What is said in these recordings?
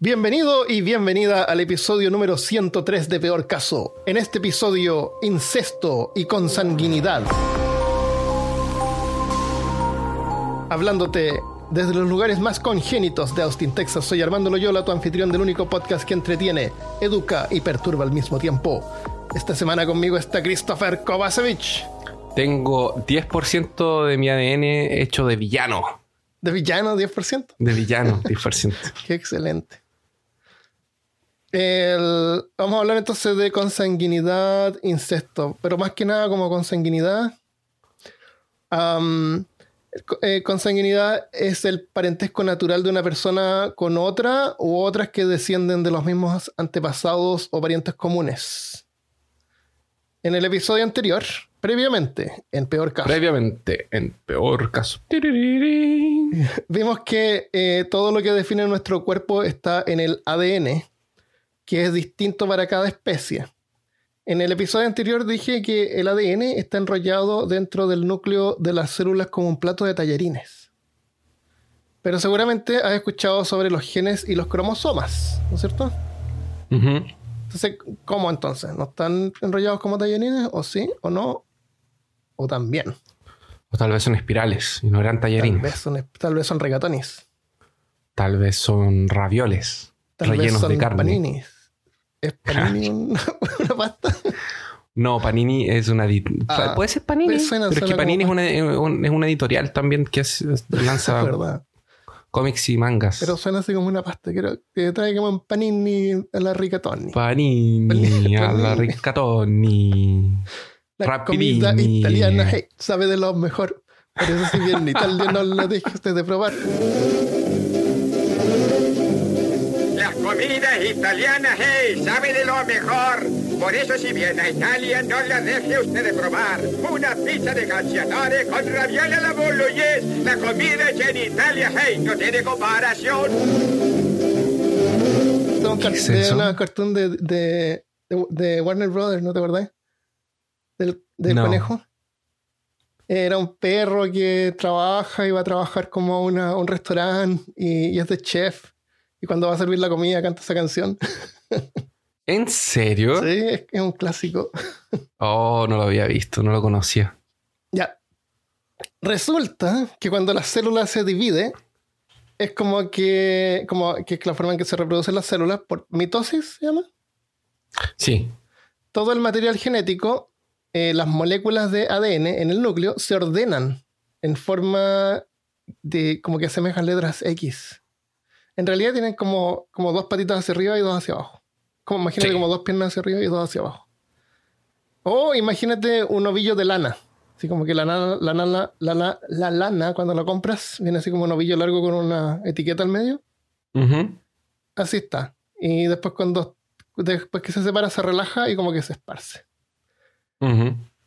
Bienvenido y bienvenida al episodio número 103 de Peor Caso. En este episodio, incesto y consanguinidad. Hablándote desde los lugares más congénitos de Austin, Texas, soy Armando Loyola, tu anfitrión del único podcast que entretiene, educa y perturba al mismo tiempo. Esta semana conmigo está Christopher Kovacevic. Tengo 10% de mi ADN hecho de villano. ¿De villano 10%? De villano 10%. Qué excelente. El- vamos a hablar entonces de consanguinidad, incesto, pero más que nada como consanguinidad. eh, consanguinidad es el parentesco natural de una persona con otra u otras que descienden de los mismos antepasados o parientes comunes. En el episodio anterior, previamente, en peor caso, Previamente, en peor caso. Vimos que eh, todo lo que define nuestro cuerpo está en el ADN, que es distinto para cada especie. En el episodio anterior dije que el ADN está enrollado dentro del núcleo de las células como un plato de tallarines. Pero seguramente has escuchado sobre los genes y los cromosomas, ¿no es cierto? Entonces, ¿cómo entonces? ¿No están enrollados como tallarines? ¿O sí? ¿O no? ¿O también? O tal vez son espirales y no eran Tal tallarines. vez son, tal vez son regatonis. Tal vez son ravioles Tal vez rellenos son de carne. paninis. ¿Es panini una, una pasta? No, Panini es una... Ah, Puede ser Panini, pues suena- pero es que Panini es como una, eh, un- es una editorial también que es- lanza cómics y mangas. Pero suena así como una pasta. Quiero que traigan un panini a la rigatoni. Panini, Panini. a la ricatoni. La rapidini. comida italiana hey, sabe de lo mejor. Por eso si bien en Italia no lo deje usted de probar. Las comidas italianas, hey, sabe de lo mejor. Por eso si viene a Italia, no la deje usted de probar. Una pizza de calciatore con ravioli alla bolognese. La comida hecha en Italia, hey, no tiene comparación. Esto es un car- es de eso? una cartoon de, de, de- Warner Brothers, ¿no te acordás? Del, del No. conejo. Era un perro que trabaja y va a trabajar como a una- un restaurante y, y es de chef. Y cuando va a servir la comida canta esa canción. ¿En serio? Sí, es, es un clásico. Oh, no lo había visto, no lo conocía. Ya. Resulta que cuando la célula se divide, es como que, como que es la forma en que se reproducen las células, por mitosis se llama. Sí. Todo el material genético, eh, las moléculas de ADN en el núcleo, se ordenan en forma de como que asemejan letras X. En realidad tienen como, como dos patitas hacia arriba y dos hacia abajo. Como imagínate Sí. como dos piernas hacia arriba y dos hacia abajo. O imagínate un ovillo de lana. Así como que la, lana- la, lana- la, la- la lana, cuando la compras, viene así como un ovillo largo con una etiqueta al medio. Ujú. Así está. Y después cuando después que se separa se relaja y como que se esparce.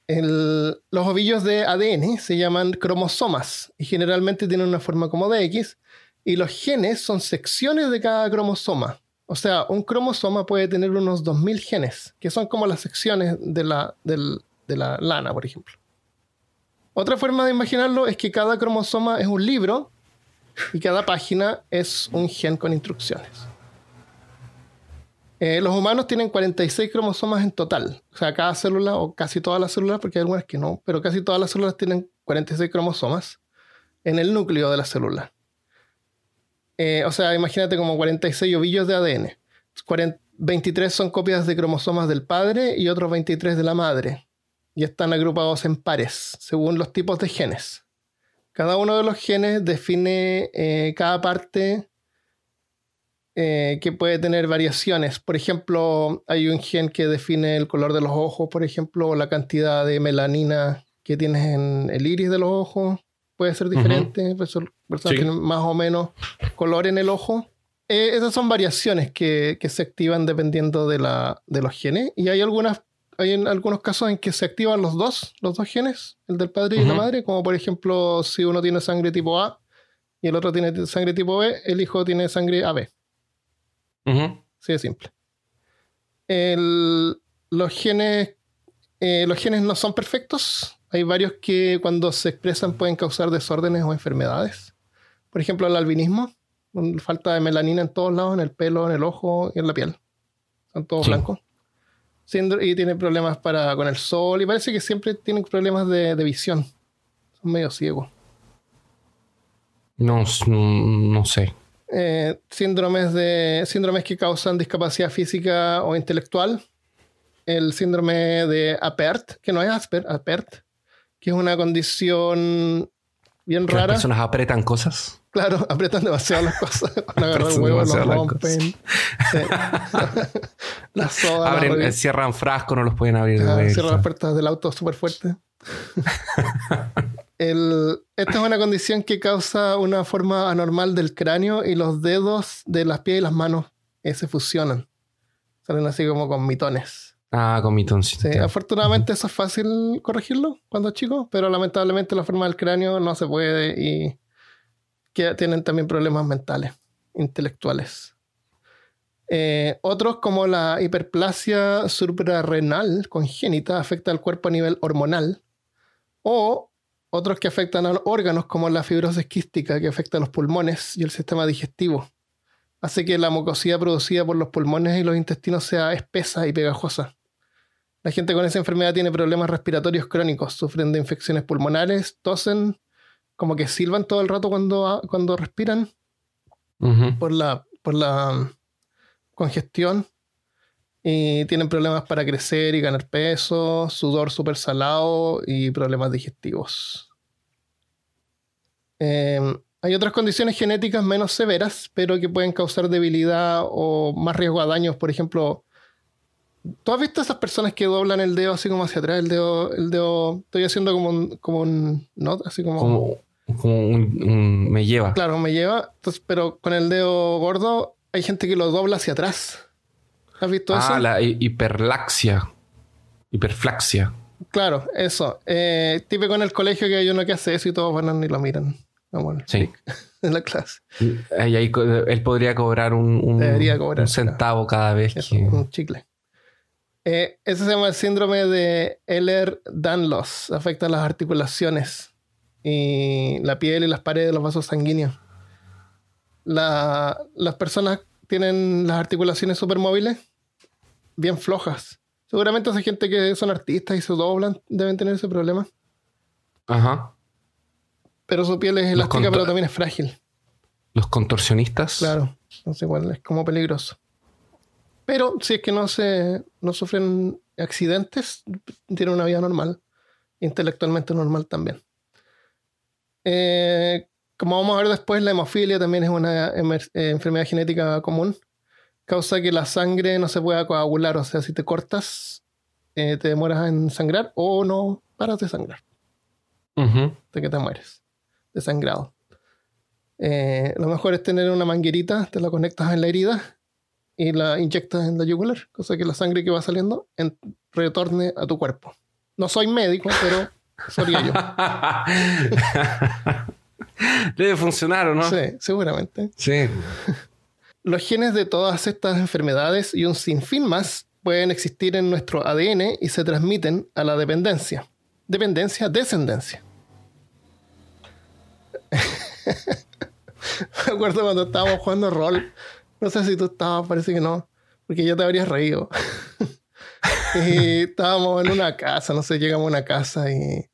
El- los ovillos de ADN se llaman cromosomas y generalmente tienen una forma como de X y los genes son secciones de cada cromosoma. O sea, un cromosoma puede tener unos 2000 genes, que son como las secciones de la, de la lana, por ejemplo. Otra forma de imaginarlo es que cada cromosoma es un libro y cada página es un gen con instrucciones. Eh, los humanos tienen 46 cromosomas en total. O sea, cada célula, o casi todas las células, porque hay algunas que no, pero casi todas las células tienen 46 cromosomas en el núcleo de la célula. Eh, o sea, imagínate como 46 ovillos de ADN. 40 23 son copias de cromosomas del padre y otros 23 de la madre. Y están agrupados en pares, según los tipos de genes. Cada uno de los genes define eh, cada parte eh, que puede tener variaciones. Por ejemplo, hay un gen que define el color de los ojos, por ejemplo, la cantidad de melanina que tienes en el iris de los ojos. Puede ser diferente. Perso- Personas Sí. más o menos color en el ojo. Eh, esas son variaciones que, que se activan dependiendo de, la, de los genes. Y hay algunas, hay en algunos casos en que se activan los dos, los dos genes, el del padre y la madre, como por ejemplo si uno tiene sangre tipo A y el otro tiene sangre tipo B, el hijo tiene sangre AB. Ujú. Así de simple. El- los, genes, eh, los genes no son perfectos. Hay varios que cuando se expresan pueden causar desórdenes o enfermedades. Por ejemplo, el albinismo. Falta de melanina en todos lados, en el pelo, en el ojo y en la piel. Son todos Sí. blancos. Y tiene problemas para, con el sol y parece que siempre tienen problemas de, de visión. Son medio ciegos. No, no sé. Eh, síndromes, de, síndromes que causan discapacidad física o intelectual. El síndrome de APERT, que no es Asper, APERT, que es una condición bien Que las rara. personas apretan cosas. Claro, apretan demasiado las cosas. Van a agarrar huevos, lo demasiado las rompen. Sí. la soda, la Abren, cierran frascos, no los pueden abrir Ah, cierran las puertas del auto súper fuerte. El- esta es una condición que causa una forma anormal del cráneo y los dedos de las pies y las manos eh, se fusionan. Salen así como con mitones. Ah, con mitoncito. Sí, afortunadamente eso es fácil corregirlo cuando es chico, pero lamentablemente la forma del cráneo no se puede y que tienen también problemas mentales, intelectuales. Eh, otros como la hiperplasia suprarrenal congénita afecta al cuerpo a nivel hormonal o otros que afectan a los órganos como la fibrosis quística que afecta a los pulmones y el sistema digestivo. Hace que la mucosidad producida por los pulmones y los intestinos sea espesa y pegajosa. La gente con esa enfermedad tiene problemas respiratorios crónicos, sufren de infecciones pulmonares, tosen, como que silban todo el rato cuando, cuando respiran por la, por la um, congestión y tienen problemas para crecer y ganar peso, sudor súper salado y problemas digestivos. Eh, hay otras condiciones genéticas menos severas, pero que pueden causar debilidad o más riesgo a daños. Por ejemplo, ¿tú has visto esas personas que doblan el dedo así como hacia atrás? El dedo, el dedo, estoy haciendo como un, como un así como, Como, como un, un- me lleva. Claro, me lleva, entonces, pero con el dedo gordo hay gente que lo dobla hacia atrás. ¿Has visto eso? Ah, la hi- hiperlaxia. Hiperflaxia. Claro, eso. Eh, típico en el colegio que hay uno que hace eso y todos van y lo miran. Vamos, Sí. en la clase. Ahí- ahí él podría cobrar un, un- Debería cobrar, un centavo cada vez Eso, que. un chicle. Eh, ese se llama el síndrome de Ehlers-Danlos. Afecta las articulaciones y la piel y las paredes de los vasos sanguíneos. La- las personas tienen las articulaciones súper móviles, bien flojas. Seguramente esa gente que son artistas y se doblan deben tener ese problema. Ajá. Pero su piel es elástica, pero también es frágil. Los contorsionistas. Claro, entonces igual es como peligroso. Pero si es que no se no sufren accidentes, tienen una vida normal, intelectualmente normal también. Eh, como vamos a ver después, la hemofilia también es una eh, enfermedad genética común. Causa que la sangre no se pueda coagular, o sea, si te cortas, eh, te demoras en sangrar o no paras de sangrar de que te mueres, desangrado. Eh, lo mejor es tener una manguerita, te la conectas en la herida y la inyectas en la yugular, cosa que la sangre que va saliendo en- retorne a tu cuerpo. No soy médico, pero sería yo. Debe funcionar, ¿o no? Sí, seguramente. Sí. Los genes de todas estas enfermedades y un sinfín más pueden existir en nuestro ADN y se transmiten a la dependencia. Dependencia, descendencia. Me acuerdo cuando estábamos jugando rol. No sé si tú estabas, parece que no, porque ya te habrías reído. y estábamos en una casa, no sé, llegamos a una casa y,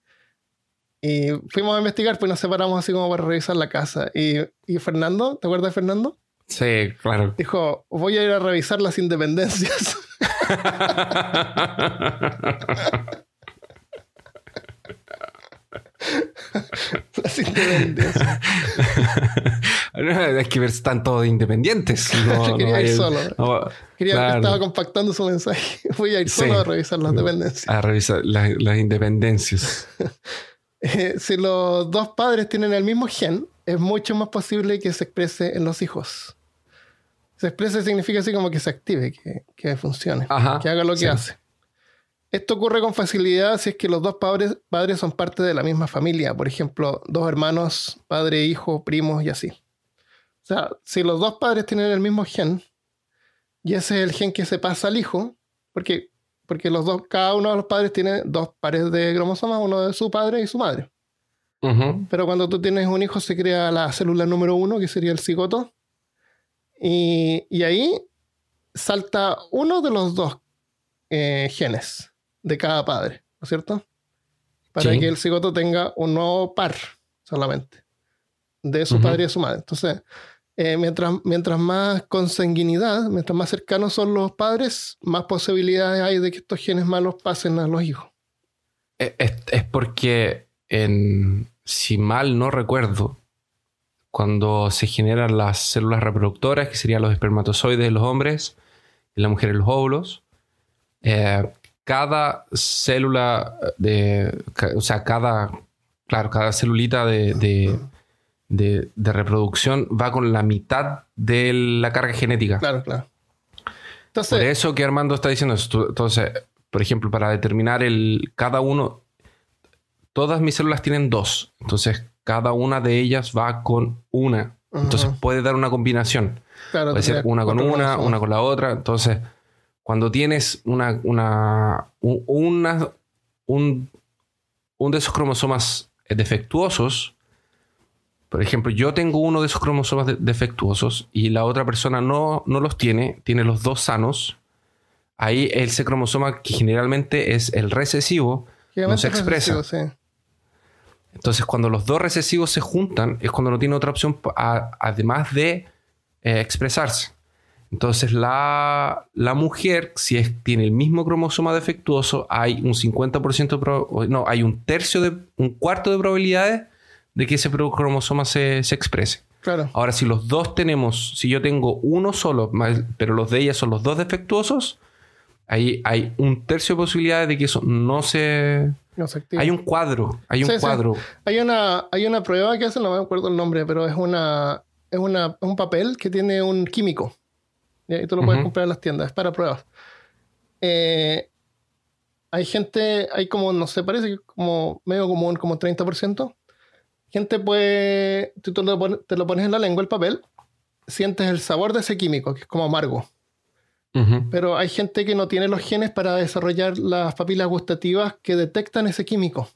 y fuimos a investigar, pues nos separamos así como para revisar la casa. Y, y Fernando, ¿te acuerdas de Fernando? Sí, claro. Dijo, voy a ir a revisar las independencias. las independencias. es que ver, están todos independientes. No, Yo quería no ir hay- solo. no, Quería, claro, Estaba compactando su mensaje. Voy a ir Sí. solo a revisar las dependencias. a revisar las, las independencias. Eh, si los dos padres tienen el mismo gen, es mucho más posible que se exprese en los hijos. Se exprese significa así como que se active, que, que funcione, Ajá, que haga lo que sí. hace. Esto ocurre con facilidad si es que los dos padres, padres son parte de la misma familia. Por ejemplo, dos hermanos, padre, hijo, primos y así. O sea, si los dos padres tienen el mismo gen, y ese es el gen que se pasa al hijo, porque, porque los dos, cada uno de los padres tiene dos pares de cromosomas, uno de su padre y su madre. Pero cuando tú tienes un hijo se crea la célula número uno, que sería el cigoto, Y, y ahí salta uno de los dos eh, genes de cada padre, ¿no es cierto? Para Sí. que el cigoto tenga un nuevo par solamente de su padre y de su madre. Entonces, eh, mientras, mientras más consanguinidad, mientras más cercanos son los padres, más posibilidades hay de que estos genes malos pasen a los hijos. Es, es- porque, en, si mal no recuerdo, cuando se generan las células reproductoras, que serían los espermatozoides de los hombres y la mujer los óvulos, eh, cada célula de, ca- o sea, cada, claro, cada celulita de, de- de- de reproducción va con la mitad de la carga genética. Claro, claro. Por eso que Armando está diciendo Entonces, por ejemplo, para determinar el cada uno, todas mis células tienen dos. Entonces, cada una de ellas va con una. Entonces, puede dar una combinación. claro, Puede ser una con una, una con la otra. Entonces, cuando tienes una, una, un- una- un, un de esos cromosomas defectuosos, por ejemplo, yo tengo uno de esos cromosomas de- defectuosos y la otra persona no, no los tiene, tiene los dos sanos. Ahí ese cromosoma que generalmente es el recesivo, no se expresa. sí. entonces, cuando los dos recesivos se juntan, es cuando no tiene otra opción a- además de eh, expresarse. Entonces, la, la mujer, si es, tiene el mismo cromosoma defectuoso, hay un 50% de prob- o no, hay un tercio de, un cuarto de probabilidades de que ese pro- cromosoma se, se exprese. Claro. Ahora, si los dos tenemos, si yo tengo uno solo, más- pero los de ella son los dos defectuosos, ahí hay un tercio de posibilidades de que eso no se. No se activa. Hay un cuadro, hay un Sí, sí. cuadro. Hay una, hay una prueba que hacen, no me acuerdo el nombre, pero es una, es una, es un papel que tiene un químico. ¿Ya? Y tú lo puedes Ujú. comprar en las tiendas, es para pruebas. Eh, hay gente, hay como, no sé, parece que como medio común, como 30%. Gente puede, tú te lo, pones, te lo pones en la lengua el papel, sientes el sabor de ese químico, que es como amargo. Ujú. Pero hay gente que no tiene los genes para desarrollar las papilas gustativas que detectan ese químico.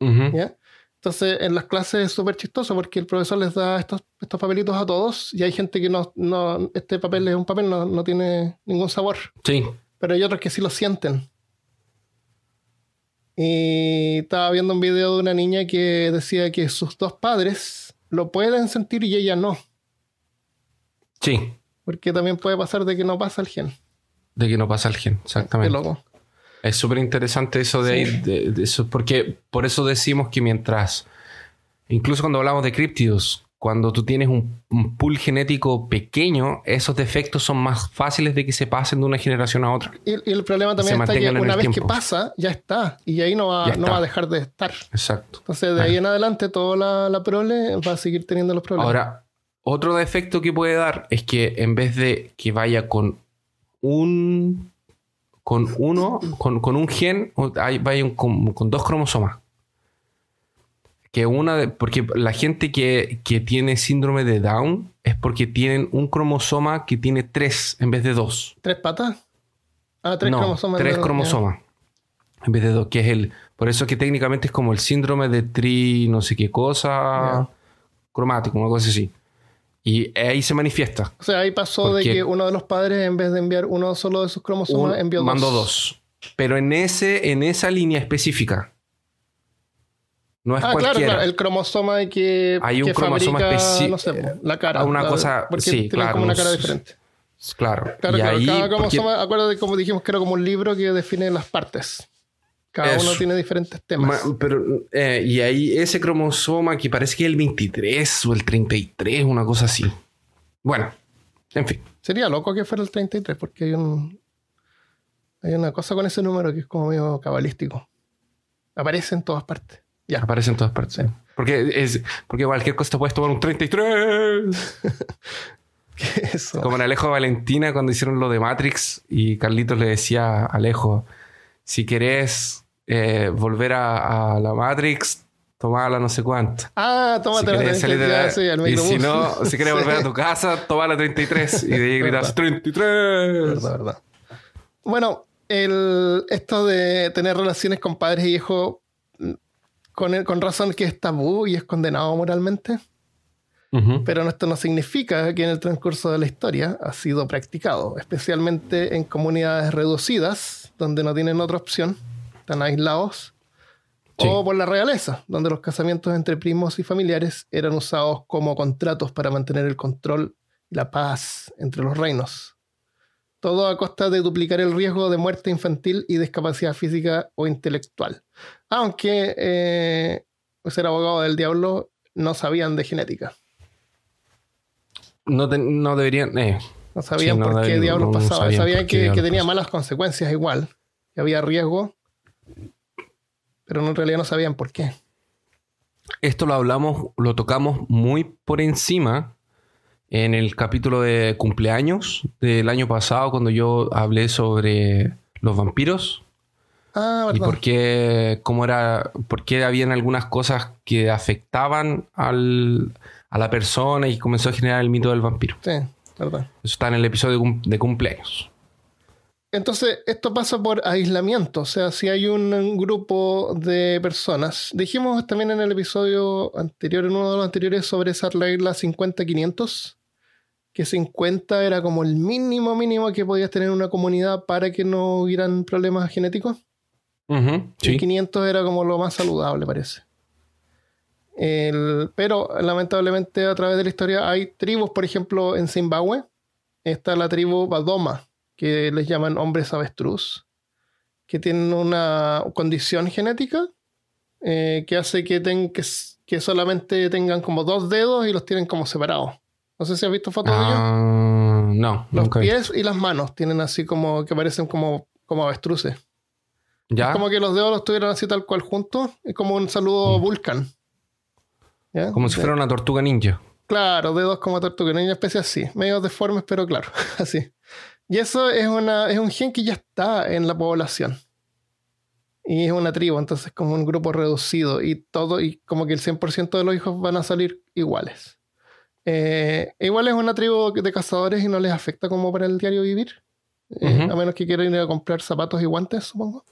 Ujú. ¿ya? Entonces, en las clases es súper chistoso porque el profesor les da estos, estos papelitos a todos y hay gente que no, no este papel es un papel, no, no tiene ningún sabor, Sí. pero hay otros que sí lo sienten. Y estaba viendo un video de una niña que decía que sus dos padres lo pueden sentir y ella no, Sí. porque también puede pasar de que no pasa el gen. De que no pasa el gen, Qué exactamente. loco. Es súper interesante eso de, Sí. ahí, de- de eso, porque por eso decimos que mientras, incluso cuando hablamos de críptidos, cuando tú tienes un, un pool genético pequeño, esos defectos son más fáciles de que se pasen de una generación a otra. Y, y el problema también Se está que una vez que pasa, ya está. Y ahí no va, no va a dejar de estar. Exacto. Entonces, de ahí en adelante, toda la, la prole va a seguir teniendo los problemas. Ahora, otro defecto que puede dar es que en vez de que vaya con un con uno, con, con un gen, hay- un- con, con dos cromosomas. Que una de- porque la gente que, que tiene síndrome de Down es porque tienen un cromosoma que tiene tres en vez de dos. ¿Tres patas? Ah, tres no, cromosomas. tres cromosomas. En vez de dos, que es el. Por eso que técnicamente es como el síndrome de tri, no sé qué cosa, cromático, una cosa así. Y ahí se manifiesta. O sea, ahí pasó de Porque- que uno de los padres, en vez de enviar uno solo de sus cromosomas, Un- envió dos. mandó dos. Pero en ese, en esa línea específica. No es Ah, claro, cualquiera. claro. El cromosoma de que, Hay un que cromosoma especi- no sé, la cara. Una la- cosa- Porque sí, claro, como una cara diferente. Claro. Claro, y claro. ahí, Cada porque- cromosoma, acuérdate como dijimos que era como un libro que define las partes. Cada Eso. uno tiene diferentes temas. Ma- pero, eh, y ahí ese cromosoma que parece que es el 23 o el 33, una cosa así. Bueno, en fin. Sería loco que fuera el 33, porque hay un. Hay una cosa con ese número que es como medio cabalístico. Aparece en todas partes. Ya. Aparece en todas partes. Sí. Porque, es, porque cualquier cosa te puedes tomar un 33. Eso. Como en Alejo Valentina cuando hicieron lo de Matrix y Carlitos le decía a Alejo, si querés eh, volver a, a la Matrix, tomala no sé cuánto. Ah, Si tómate la querés salir de 33, la- sí, al y si no, si querés volver a tu casa, toma la 33. Y de ahí gritas, 33. Verdad, verdad. Bueno, el, esto de tener relaciones con padres y hijos, con, con razón que es tabú y es condenado moralmente. Ujú. Pero esto no significa que en el transcurso de la historia ha sido practicado, especialmente en comunidades reducidas, donde no tienen otra opción, están aislados, Sí. o por la realeza, donde los casamientos entre primos y familiares eran usados como contratos para mantener el control y la paz entre los reinos. Todo a costa de duplicar el riesgo de muerte infantil y discapacidad física o intelectual. Aunque eh, ser abogado del diablo no sabían de genética. No, te- no deberían. eh, No sabían Sí, no por qué diablos no pasaba. sabían Sabían, que, tenía malas consecuencias igual. Que había riesgo. Pero en realidad no sabían por qué. Esto lo hablamos, lo tocamos muy por encima en el capítulo de cumpleaños del año pasado, cuando yo hablé sobre los vampiros Ah, y por qué, cómo era, por qué habían algunas cosas que afectaban al- a la persona y comenzó a generar el mito del vampiro. Sí, verdad. Eso está en el episodio de, cum- de cumpleaños. Entonces, esto pasa por aislamiento. O sea, si hay un, un grupo de personas. Dijimos también en el episodio anterior, en uno de los anteriores, sobre esa regla 50-500. Que 50 era como el mínimo mínimo que podías tener en una comunidad para que no hubieran problemas genéticos. Ujú, Y sí. 500 era como lo más saludable, parece. El- pero lamentablemente a través de la historia hay tribus, por ejemplo, en Zimbabue. Está la tribu Badoma, que les llaman hombres avestruz, que tienen una condición genética eh, que hace que, ten- que, solamente tengan como dos dedos y los tienen como separados. No sé si has visto fotos de ellos. Ah, no, Los nunca pies y las manos tienen así como que parecen como, como avestruces. ¿Ya? Como que los dedos los tuvieran así tal cual juntos. Es como un saludo Vulcan. ¿Ya? Como si fuera una tortuga ninja. Claro, dedos como tortuga. Una especie así. Medio deformes, pero claro. así. Y eso es, una, es un gen que ya está en la población. Y es una tribu, entonces como un grupo reducido. Y todo, y como que el 100% de los hijos van a salir iguales. Eh, igual es una tribu de cazadores y no les afecta como para el diario vivir. Eh, Ujú. A menos que quieran ir a comprar zapatos y guantes, supongo.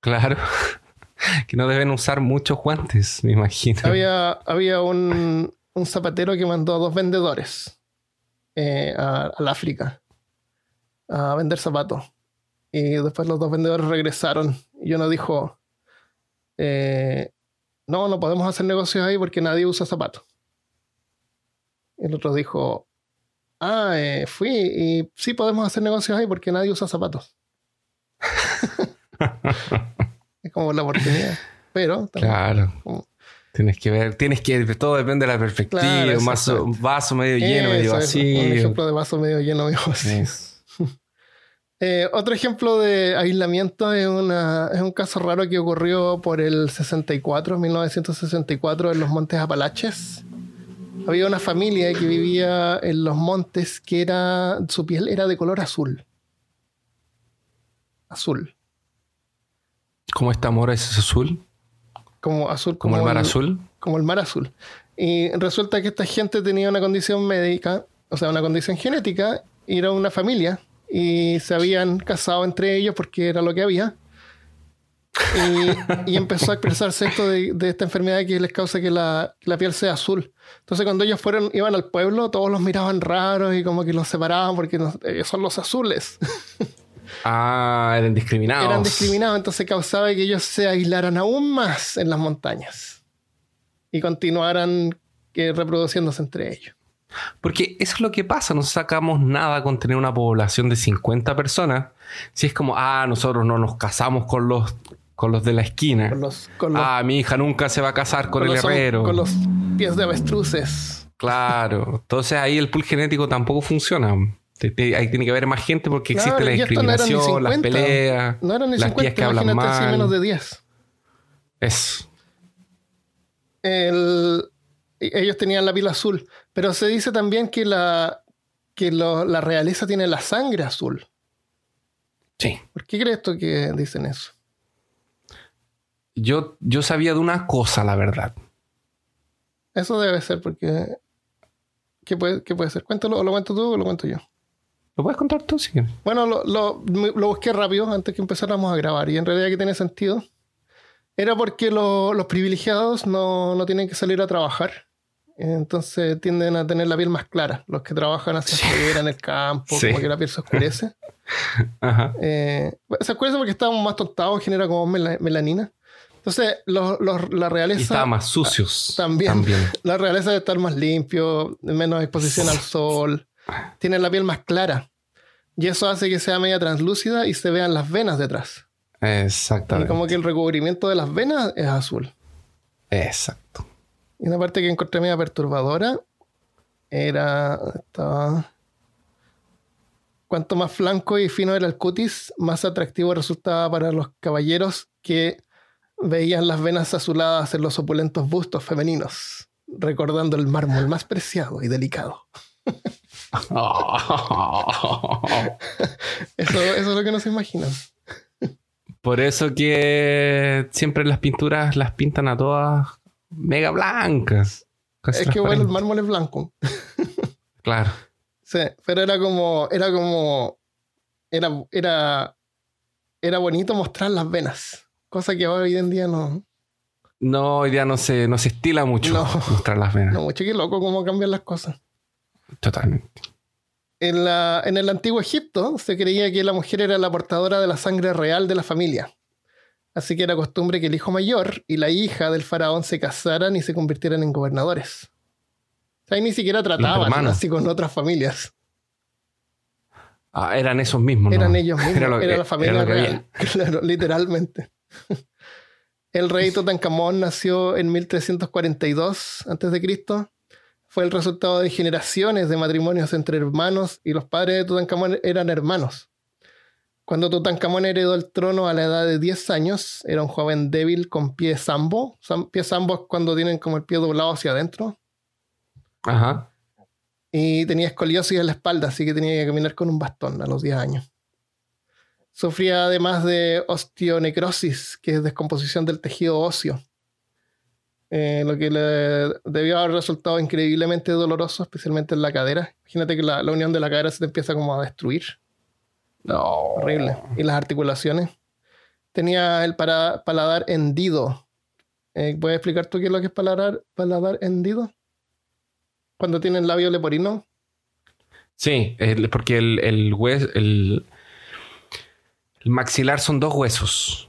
Claro. que no deben usar muchos guantes, me imagino. había, había un, un zapatero que mandó a dos vendedores eh, a- al África a vender zapatos. Y después los dos vendedores regresaron y uno dijo, eh, no, no podemos hacer negocios ahí porque nadie usa zapatos. Y el otro dijo, ah, eh, fui y sí podemos hacer negocios ahí porque nadie usa zapatos. como la oportunidad. Pero también- Claro. como- Tienes que ver, tienes que, todo depende de la perspectiva. Claro, un vaso, medio lleno, medio eso, Un vacío. ejemplo de vaso medio lleno, medio vacío. Eh, otro ejemplo de aislamiento es, una, es un caso raro que ocurrió por el 64, 1964, en los Montes Apalaches. Había una familia que vivía en los montes que era, su piel era de color azul. Azul. ¿Cómo este amor es azul? Como azul. ¿Como el mar azul? como el mar azul. Y resulta que esta gente tenía una condición médica, o sea, una condición genética, y era una familia, y se habían casado entre ellos porque era lo que había. Y, y empezó a expresarse esto de, de esta enfermedad que les causa que la, que la piel sea azul. Entonces, cuando ellos fueron, iban al pueblo, todos los miraban raros y como que los separaban porque no- ellos son los azules. Ah, eran discriminados. Eran discriminados, entonces causaba que ellos se aislaran aún más en las montañas y continuaran que reproduciéndose entre ellos. Porque eso es lo que pasa, no sacamos nada con tener una población de 50 personas. Si es como, ah, nosotros no nos casamos con los, con los de la esquina. Con los, con los, ah, mi hija nunca se va a casar con, con el los- herrero. con los pies de avestruces. Claro. Entonces ahí el pool genético tampoco funciona. Ahí tiene que haber más gente porque Claro, existe la no discriminación, las 50. peleas, No eran ni las 50, tías que hablan imagínate si mal. menos de 10. Es. El- ellos tenían la piel azul, pero se dice también que la, que lo- la realeza tiene la sangre azul. Sí. ¿Por qué crees tú que dicen eso? Yo, yo sabía de una cosa, la verdad. Eso debe ser porque... ¿Qué puede, qué puede ser? Cuéntalo, o lo cuento tú o lo cuento yo. ¿Lo puedes contar tú si quieres? Bueno, lo, lo- lo busqué rápido antes que empezáramos a grabar y en realidad que tiene sentido. Era porque lo- los privilegiados no, no tienen que salir a trabajar Entonces tienden a tener la piel más clara. Los que trabajan hacia Sí. afuera en el campo, Sí. como que la piel se oscurece. Ajá. Eh, se oscurece porque estamos más tontados, genera como mela- melanina. Entonces, los- los- la Y realeza. estaban más sucios. También. La realeza de estar más limpio, menos exposición al sol. Tienen la piel más clara. Y eso hace que sea media translúcida y se vean las venas detrás. Y Exactamente. como que el recubrimiento de las venas es azul. Exacto. Y una parte que encontré media perturbadora era. Estaba. Cuanto más flanco y fino era el cutis, más atractivo resultaba para los caballeros que veían las venas azuladas en los opulentos bustos femeninos, recordando el mármol más preciado y delicado. Eso, eso es lo que no se imaginan. Por eso que siempre las pinturas las pintan a todas mega blancas. casi Es que bueno, el mármol es blanco. Claro. Sí, pero era como, era como, era, era, era bonito mostrar las venas, cosa que hoy en día no, No, hoy día no se, no se estila mucho No. mostrar las venas. no mucho que loco cómo cambian las cosas. Totalmente. En, la, en el antiguo Egipto se creía que la mujer era la portadora de la sangre real de la familia. Así que era costumbre que el hijo mayor y la hija del faraón se casaran y se convirtieran en gobernadores. O sea, ahí ni siquiera trataban así con otras familias. Ah, eran esos mismos. Eran ¿no? ellos mismos, Era era, lo la familia era real. Claro, literalmente. El rey Tutankamón nació en 1342 a.C. Fue el resultado de generaciones de matrimonios entre hermanos y los padres de Tutankamón eran hermanos. Cuando Tutankamón heredó el trono a la edad de 10 años, era un joven débil con pie sambo. Sam- Pie sambo es cuando tienen como el pie doblado hacia adentro. Ajá. y tenía escoliosis en la espalda, así que tenía que caminar con un bastón a los 10 años. Sufría además de osteonecrosis, que es descomposición del tejido óseo, eh, lo que le debió haber resultado increíblemente doloroso, especialmente en la cadera. Imagínate que la, la unión de la cadera se te empieza como a destruir, No. horrible. Y las articulaciones. Tenía el para- paladar hendido. Eh, ¿Puedes explicar tú qué es lo que es paladar, paladar hendido? Cuando tienen labio leporino. Sí, porque el, el, hues- el, el maxilar son dos huesos.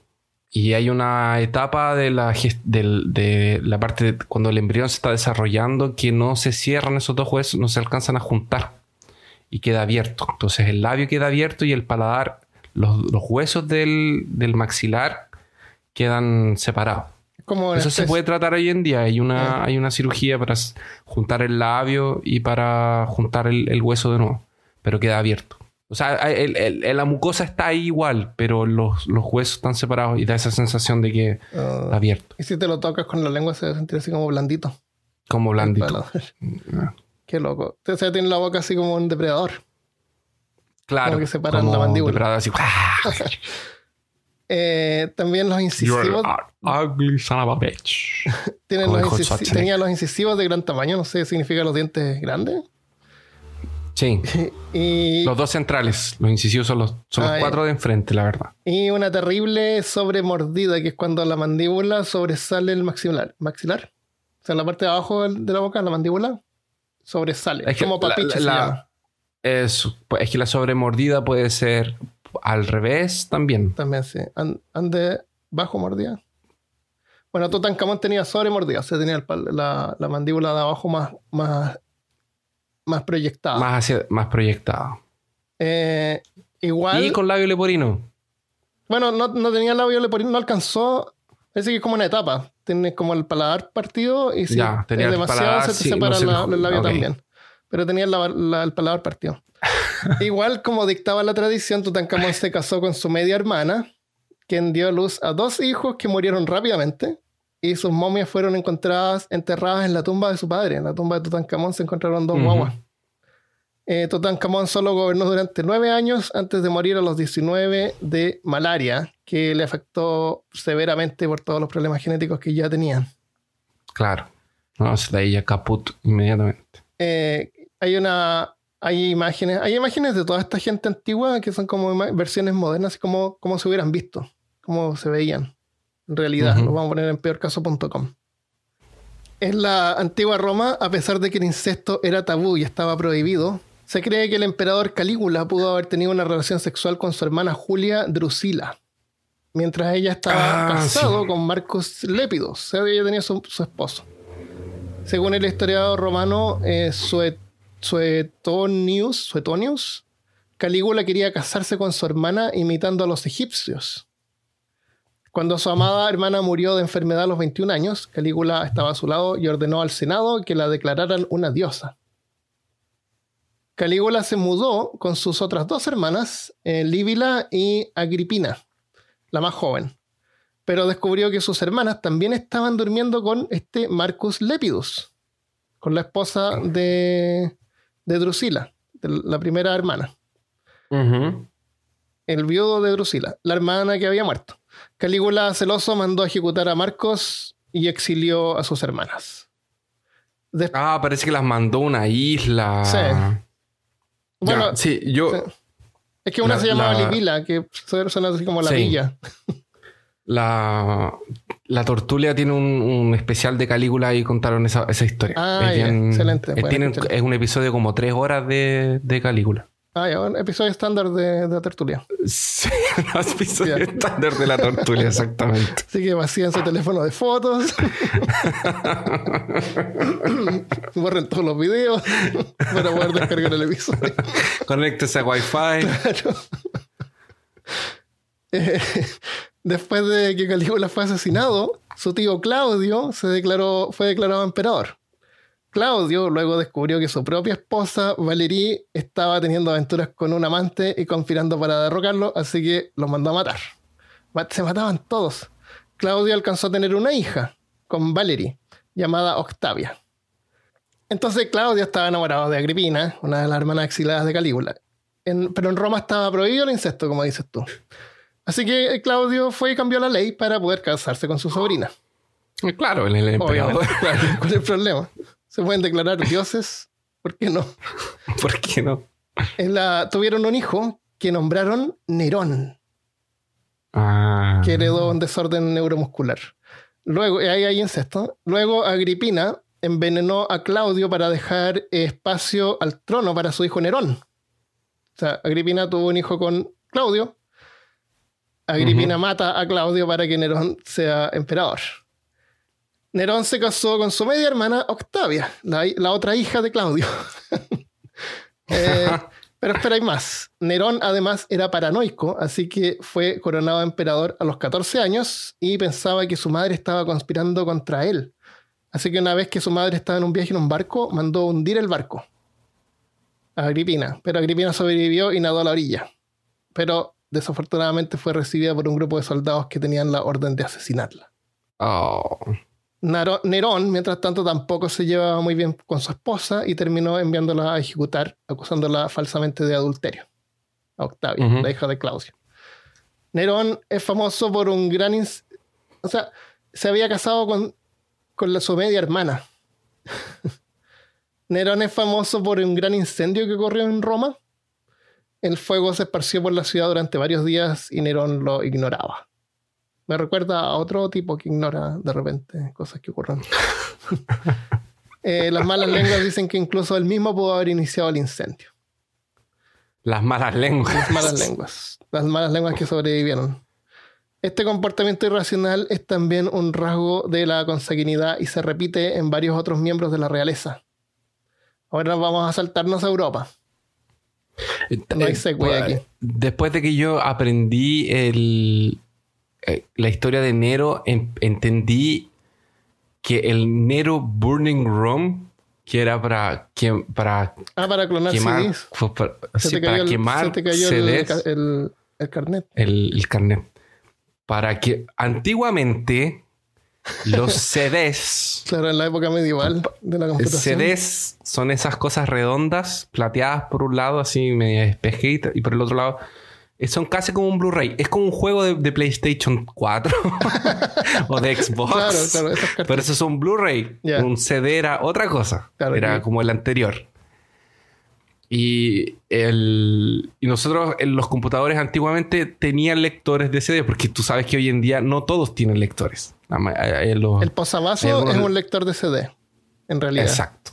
Y hay una etapa de la, de parte de cuando el embrión se está desarrollando que no se cierran esos dos huesos, no se alcanzan a juntar y queda abierto. Entonces el labio queda abierto y el paladar, los, los huesos del, del maxilar quedan separados. Como Eso se puede tratar hoy en día. Hay una, Ah. hay una cirugía para juntar el labio y para juntar el, el hueso de nuevo, pero queda abierto. O sea, el- el- la mucosa está ahí igual, pero los, los huesos están separados y da esa sensación de que Ah, está abierto, y si te lo tocas con la lengua se va a sentir así como blandito. como blandito. Paladar. Qué loco. O sea, tiene la boca así como un depredador. Claro. Como que separan como la mandíbula. depredador, así, Eh, también los incisivos. ugly son of a bitch. Los tenía los incisivos de gran tamaño. No sé, significa los dientes grandes. Sí. Y, Los dos centrales, los incisivos son los, son los Ah, cuatro de enfrente, la verdad. y una terrible sobremordida, que es cuando la mandíbula sobresale el maxilar. ¿Maxilar? O sea, la parte de abajo de la boca, la mandíbula, sobresale. Es que como la- se la-. Es, pues, es que la sobremordida puede ser al revés también. También sí. An- ande bajo mordida. Bueno, Tutankamón tenía sobre mordida, o sea, tenía el la, la mandíbula de abajo más, más, más proyectada. Más, hacia, más proyectado. Eh, igual, Y con labio leporino. bueno, no, no tenía labio leporino, no alcanzó. Parece que es como una etapa. Tiene como el paladar partido y si Ya, tenía es el demasiado paladar, se te sí, no separa la- el labio también. Pero tenía el, lava- la- el paladar partido. Igual como dictaba la tradición, Tutankamón se casó con su media hermana, quien dio a luz a dos hijos que murieron rápidamente y sus momias fueron encontradas enterradas en la tumba de su padre. En la tumba de Tutankamón se encontraron dos guaguas. Eh, Tutankamón solo gobernó durante nueve años antes de morir a los 19 de malaria, que le afectó severamente por todos los problemas genéticos que ya tenían. Claro. No, se ahí ya caput inmediatamente. Eh, hay una hay imágenes hay imágenes de toda esta gente antigua que son como versiones modernas como, como se hubieran visto como se veían en realidad lo vamos a poner en peorcaso.com En la antigua Roma, a pesar de que el incesto era tabú y estaba prohibido, se cree que el emperador Calígula pudo haber tenido una relación sexual con su hermana Julia Drusila, mientras ella estaba Ah, casado sí. con Marcos Lépidos, o sea, ella tenía su, su esposo. Según el historiador romano eh, Suet- Suetonius, Suetonius, Calígula quería casarse con su hermana imitando a los egipcios. Cuando su amada hermana murió de enfermedad a los 21 años, Calígula estaba a su lado y ordenó al Senado que la declararan una diosa. Calígula se mudó con sus otras dos hermanas, eh, Líbila y Agripina, la más joven, pero descubrió que sus hermanas también estaban durmiendo con este Marcus Lepidus, con la esposa de, de Drusila, de la primera hermana el viudo de Drusila, la hermana que había muerto. Calígula, celoso, mandó a ejecutar a Marcos y exilió a sus hermanas. Des- Ah, parece que las mandó a una isla. Sí. Ya, Bueno, sí, yo. sí. es que una la- se llamaba la- Libila, que suena así como la Sí. villa. La, la Tortulia tiene un, un especial de Calígula y contaron esa, esa historia. Ah, ya, excelente, bueno, tiene- excelente. es un episodio como tres horas de, de Calígula. Ah, ya, un episodio estándar de, de la tertulia. Sí, un episodio estándar de la Tortulia, exactamente. Así que vacían su teléfono de fotos. Borren todos los videos para poder descargar el episodio. Conéctese a Wi-Fi. Claro. Eh, después de que Calígula fue asesinado, su tío Claudio se declaró, fue declarado emperador. Claudio luego descubrió que su propia esposa, Valerie, estaba teniendo aventuras con un amante y conspirando para derrocarlo, así que los mandó a matar. Ma- Se mataban todos. Claudio alcanzó a tener una hija con Valerie, llamada Octavia. Entonces Claudio estaba enamorado de Agripina, una de las hermanas exiliadas de Calígula. En- pero en Roma estaba prohibido el incesto, como dices tú. Así que Claudio fue y cambió la ley para poder casarse con su sobrina. Claro, el, el emperador. Obviamente, claro, ¿cuál es el problema? Se pueden declarar dioses, ¿por qué no? ¿Por qué no? En la- tuvieron un hijo que nombraron Nerón, Ah. que heredó un desorden neuromuscular. Luego, ahí hay incesto. Luego Agripina envenenó a Claudio para dejar espacio al trono para su hijo Nerón. O sea, Agripina tuvo un hijo con Claudio. Agripina mata a Claudio para que Nerón sea emperador. Nerón se casó con su media hermana Octavia, la, otra hija de Claudio. Eh, pero espera, hay más. Nerón además era paranoico, así que fue coronado emperador a los 14 años y pensaba que su madre estaba conspirando contra él. Así que una vez que su madre estaba en un viaje en un barco, mandó hundir el barco a Agripina. Pero Agripina sobrevivió y nadó a la orilla. Pero desafortunadamente fue recibida por un grupo de soldados que tenían la orden de asesinarla. Oh. Nerón, mientras tanto, tampoco se llevaba muy bien con su esposa y terminó enviándola a ejecutar, acusándola falsamente de adulterio. A Octavia, la hija de Claudio. Nerón es famoso por un gran... O sea, se había casado con, con la, su media hermana. Nerón es famoso por un gran incendio que ocurrió en Roma. El fuego se esparció por la ciudad durante varios días y Nerón lo ignoraba. Me recuerda a otro tipo que ignora de repente cosas que ocurren. Eh, las malas lenguas dicen que incluso él mismo pudo haber iniciado el incendio. Las malas lenguas. Las malas lenguas. Las malas lenguas que sobrevivieron. Este comportamiento irracional es también un rasgo de la consanguinidad y se repite en varios otros miembros de la realeza. Ahora vamos a saltarnos a Europa. No hay segue aquí. Eh, Después de que yo aprendí el, eh, la historia de Nero, en- entendí que el Nero Burning Room, que era para, que, para Ah, para clonar quemar, CDs. fue para, Se sí, te para cayó, el, quemar se te cayó el, CDs, el- el carnet. el, el carnet. Para que antiguamente los CDs Claro, en la época medieval de la computación. CDs son esas cosas redondas, plateadas por un lado, así media espejita, y por el otro lado son casi como un Blu-ray. Es como un juego de, de PlayStation 4 o de Xbox. Claro, claro, esas cartas. Pero eso es un Blu-ray. Un CD era otra cosa. Claro, era como el anterior. Y, el, y nosotros en los computadores antiguamente tenían lectores de CD, porque tú sabes que hoy en día no todos tienen lectores. Eh, los- El posavasos algunos- es un lector de CD, en realidad. Exacto.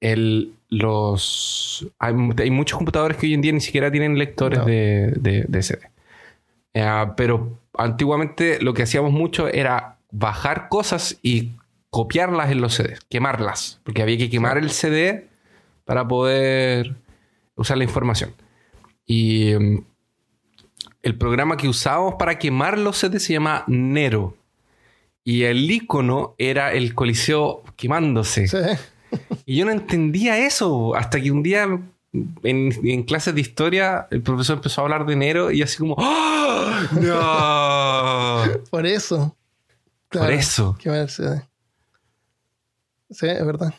El, los, hay, hay muchos computadores que hoy en día ni siquiera tienen lectores No. de, de, de CD. Eh, pero antiguamente lo que hacíamos mucho era bajar cosas y copiarlas en los CDs, quemarlas, porque había que quemar el CD para poder usar la información. Y mm, el programa que usábamos para quemar los CDs se llama Nero. Y el icono era el coliseo quemándose. Sí. Y yo no entendía eso hasta que un día en, en clases de historia el profesor empezó a hablar de Nero y así como ¡Ah! ¡No! Por eso. Por eso. que va el CD. Sí, es verdad.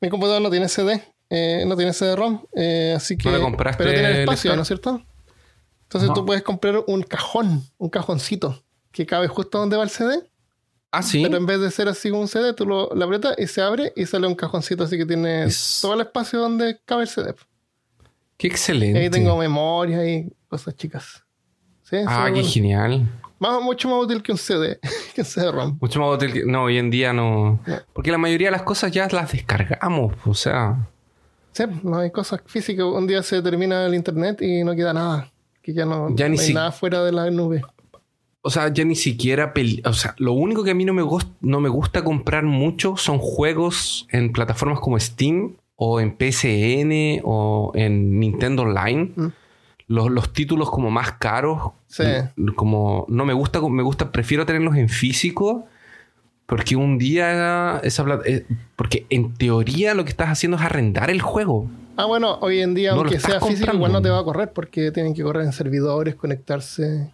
Mi computador no tiene CD, eh, no tiene CD-ROM, eh, así que. ¿No compraste pero tiene espacio? ¿no es cierto? Entonces tú puedes comprar un cajón, un cajoncito, que cabe justo donde va el CD, Ah, sí. pero en vez de ser así como un CD, tú lo, lo aprietas y se abre y sale un cajoncito así que tiene Es- todo el espacio donde cabe el CD. Qué Y excelente. ahí tengo memoria y cosas chicas. Sí, ah, qué bueno. genial. Más, mucho más útil que un CD, que un CD-ROM. Mucho más útil que... No, hoy en día no. No. Porque la mayoría de las cosas ya las descargamos. O sea, Sí, no hay cosas físicas. Un día se termina el internet y no queda nada. Que ya no, Ya ni hay si- nada fuera de la nube. O sea, ya ni siquiera... O sea, lo único que a mí no me, no me gusta comprar mucho son juegos en plataformas como Steam o en PSN o en Nintendo Online. Mm. Los, los títulos como más caros, Sí. como no me gusta, me gusta, prefiero tenerlos en físico porque un día esa plata, eh, porque en teoría lo que estás haciendo es arrendar el juego. Ah, bueno, hoy en día, No aunque sea físico, comprando. igual no te va a correr porque tienen que correr en servidores, conectarse.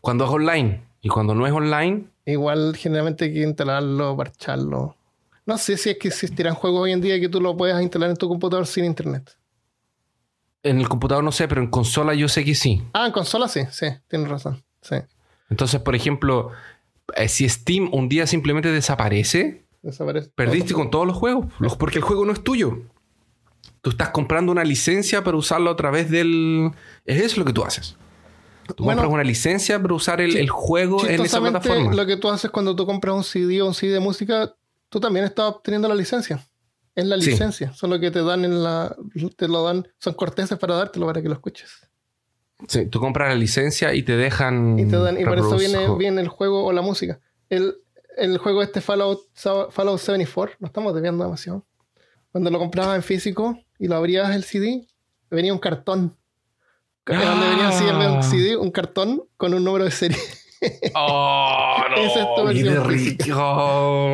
Cuando es online y cuando no es online, Igual, generalmente hay que instalarlo, parcharlo. No sé si es que existirán juegos hoy en día que tú lo puedas instalar en tu computador sin internet. en el computador no sé, pero en consola yo sé que sí. Ah, en consola sí, sí, tienes razón. Sí, Entonces, por ejemplo, eh, si Steam un día simplemente desaparece, desaparece. perdiste con todos los juegos, los- porque el juego no es tuyo. Tú estás comprando una licencia para usarlo a través del... Es eso lo que tú haces. Tú Bueno, compras una licencia para usar el, el juego en esa plataforma. lo que tú haces cuando tú compras un CD o un CD de música, tú también estás obteniendo la licencia. Es la Sí. licencia. Solo que te dan en la. Te lo dan. Son corteses para dártelo para que lo escuches. Sí, tú compras la licencia y te dejan... Y te dan. Y por eso viene, viene el juego o la música. El, el juego este Fallout, Fallout 74, no estamos debiendo demasiado. Cuando lo comprabas en físico y lo abrías el CD, venía un cartón. ¡Ah! Donde venía vez de un CD, un cartón con un número de serie. ¡Oh, no! Esa es tu ¡Qué versión rico!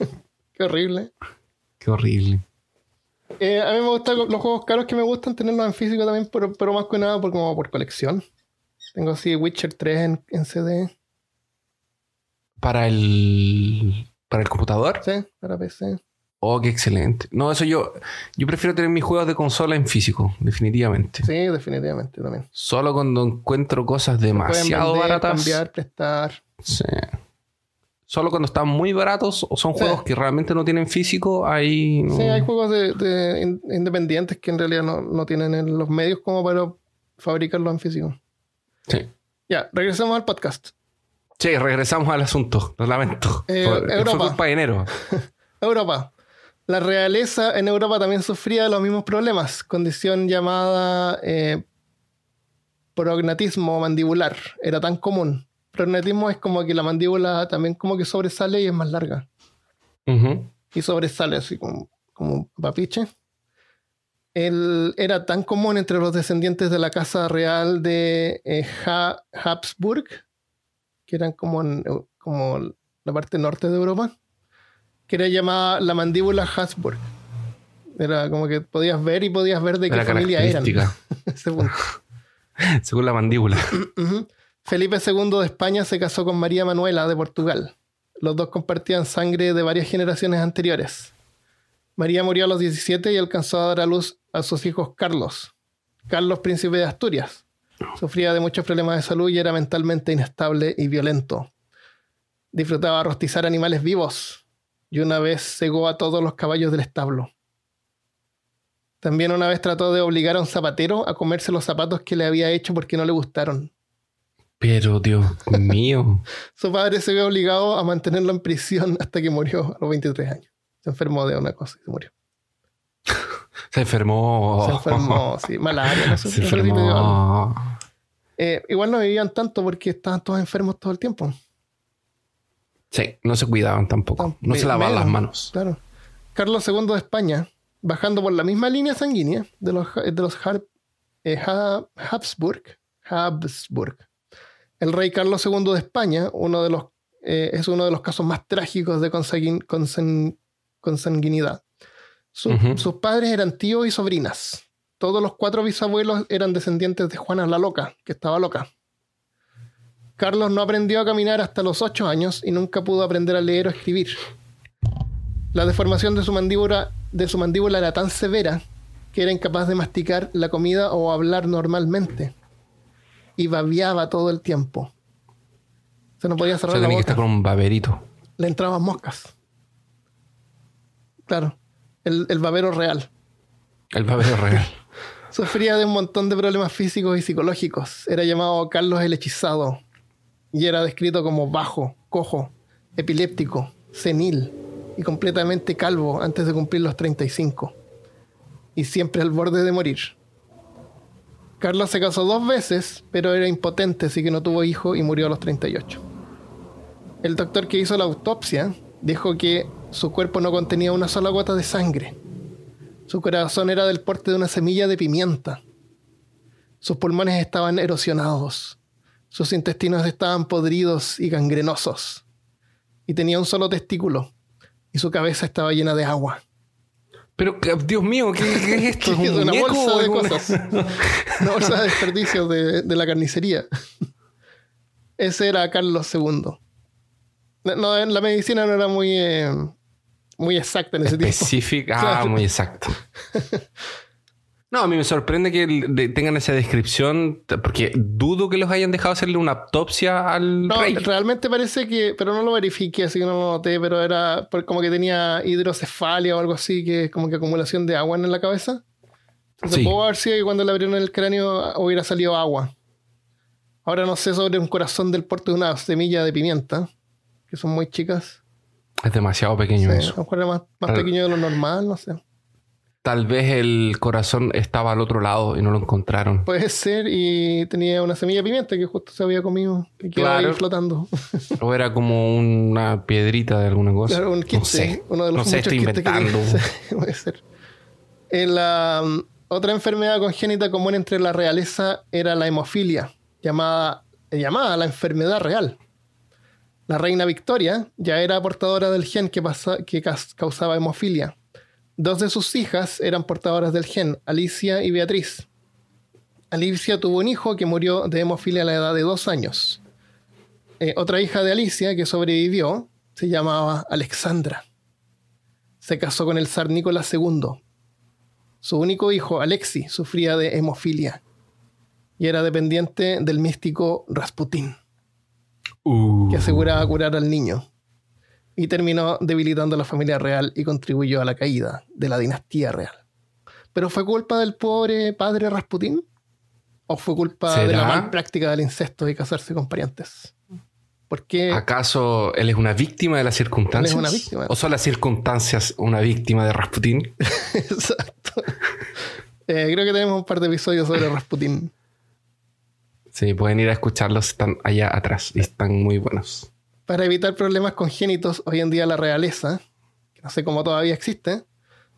Qué horrible. ¡Qué horrible! Eh, a mí me gustan los juegos caros que me gustan tenerlos en físico también, pero, pero más que nada por, como por colección. Tengo así Witcher 3 en, en CD, ¿Para el... ¿Para el computador? sí, para PC. Oh, qué excelente. No, eso yo... Yo prefiero tener mis juegos de consola en físico, definitivamente. Sí, definitivamente también. Solo cuando encuentro cosas demasiado vender, baratas. cambiar, prestar. Sí. Solo cuando están muy baratos o son Sí. juegos que realmente no tienen físico, ahí... no- Sí, hay juegos de, de in- independientes que en realidad no, no tienen los medios como para fabricarlos en físico. Sí. Ya, regresemos al podcast. Sí, regresamos al asunto. Lo lamento. Eh, Fue- fue Europa. culpa de enero. Europa. La realeza en Europa también sufría los mismos problemas, condición llamada eh, prognatismo mandibular. Era tan común. Prognatismo es como que la mandíbula también como que sobresale y es más larga. Y sobresale así como, como un papiche. Él era tan común entre los descendientes de la casa real de eh, Ha- Habsburg, que eran como, en- como la parte norte de Europa, que era llamada la mandíbula Habsburg. Era como que podías ver y podías ver de qué familia eran. Según la mandíbula. Felipe II de España se casó con María Manuela de Portugal. Los dos compartían sangre de varias generaciones anteriores. María murió a los 17 y alcanzó a dar a luz a sus hijos Carlos. Carlos, príncipe de Asturias. Sufría de muchos problemas de salud y era mentalmente inestable y violento. Disfrutaba rostizar animales vivos y una vez cegó a todos los caballos del establo. También una vez trató de obligar a un zapatero a comerse los zapatos que le había hecho porque no le gustaron. Pero Dios mío. Su padre se vio obligado a mantenerlo en prisión hasta que murió a los 23 años. Se enfermó de una cosa y se murió. Se enfermó. Se enfermó, sí, malaria, no sé Se enfermó. Eh, igual no vivían tanto porque estaban todos enfermos todo el tiempo. Sí, no se cuidaban tampoco. No se lavaban las manos. Claro. Carlos II de España, bajando por la misma línea sanguínea de los, de los Har- eh, Ha- Habsburg, Habsburg. El rey Carlos II de España uno de los, eh, es uno de los casos más trágicos de consanguin- consan- consanguinidad. Su-. Sus padres eran tíos y sobrinas. Todos los cuatro bisabuelos eran descendientes de Juana la Loca, que estaba loca. Carlos no aprendió a caminar hasta los ocho años y nunca pudo aprender a leer o escribir. La deformación de su mandíbula, de su mandíbula era tan severa que era incapaz de masticar la comida o hablar normalmente. Y babeaba todo el tiempo. Se no podía O cerrar sea, la tenía que boca. estar con un baberito. Le entraban moscas. Claro. El, el babero real. El babero real. Sufría de un montón de problemas físicos y psicológicos. Era llamado Carlos el Hechizado. Y era descrito como bajo, cojo, epiléptico, senil y completamente calvo antes de cumplir los 35. Y siempre al borde de morir. Carlos se casó dos veces, pero era impotente, así que no tuvo hijo y murió a los 38. El doctor que hizo la autopsia dijo que su cuerpo no contenía una sola gota de sangre. Su corazón era del porte de una semilla de pimienta. Sus pulmones estaban erosionados. Sus intestinos estaban podridos y gangrenosos. Y tenía un solo testículo. Y su cabeza estaba llena de agua. Pero, que- Dios mío, ¿qué, qué es esto? Es ¿Un una bolsa de cosas. Una bolsa de desperdicios de, de la carnicería. Ese era Carlos II. No, no, la medicina no era muy, eh, muy exacta en ese tiempo. Específica. Ah, Claro. muy exacto. No, a mí me sorprende que tengan esa descripción, porque dudo que los hayan dejado hacerle una autopsia al No, rey. realmente parece que, pero no lo verifiqué, así que no lo noté, pero era como que tenía hidrocefalia o algo así, que es como que acumulación de agua en la cabeza. Entonces Sí. puedo haber sido que cuando le abrieron el cráneo hubiera salido agua. Ahora no sé sobre un corazón del porte de una semilla de pimienta, que son muy chicas. Es demasiado Sí, pequeño a lo eso. mejor era más, pequeño de lo normal, no sé. Tal vez el corazón estaba al otro lado y no lo encontraron. Puede ser, y tenía una semilla de pimienta que justo se había comido, que quedó ahí Claro. flotando. O era como una piedrita de alguna cosa. Claro, un no sé. uno de los no sé, estoy que inventando. Sí, puede ser. La, um, otra enfermedad congénita común entre la realeza era la hemofilia, llamada, llamada la enfermedad real. La reina Victoria ya era portadora del gen que, pasa- que causaba hemofilia. Dos de sus hijas eran portadoras del gen, Alicia y Beatriz. Alicia tuvo un hijo que murió de hemofilia a la edad de dos años. Eh, otra hija de Alicia que sobrevivió se llamaba Alexandra. Se casó con el zar Nicolás II. Su único hijo, Alexi, sufría de hemofilia y era dependiente del místico Rasputín, Uh, que aseguraba curar al niño. Y terminó debilitando a la familia real y contribuyó a la caída de la dinastía real. ¿Pero fue culpa del pobre padre Rasputín? ¿O fue culpa de la mal práctica del incesto y casarse con parientes? ¿Por qué? ¿Acaso él es una víctima de las circunstancias? Él es una víctima. ¿O son las circunstancias una víctima de Rasputín? Exacto. Eh, creo que tenemos un par de episodios sobre Rasputín. Sí, pueden ir a escucharlos, están allá atrás y están muy buenos. Para evitar problemas congénitos, hoy en día la realeza, que no sé cómo todavía existe,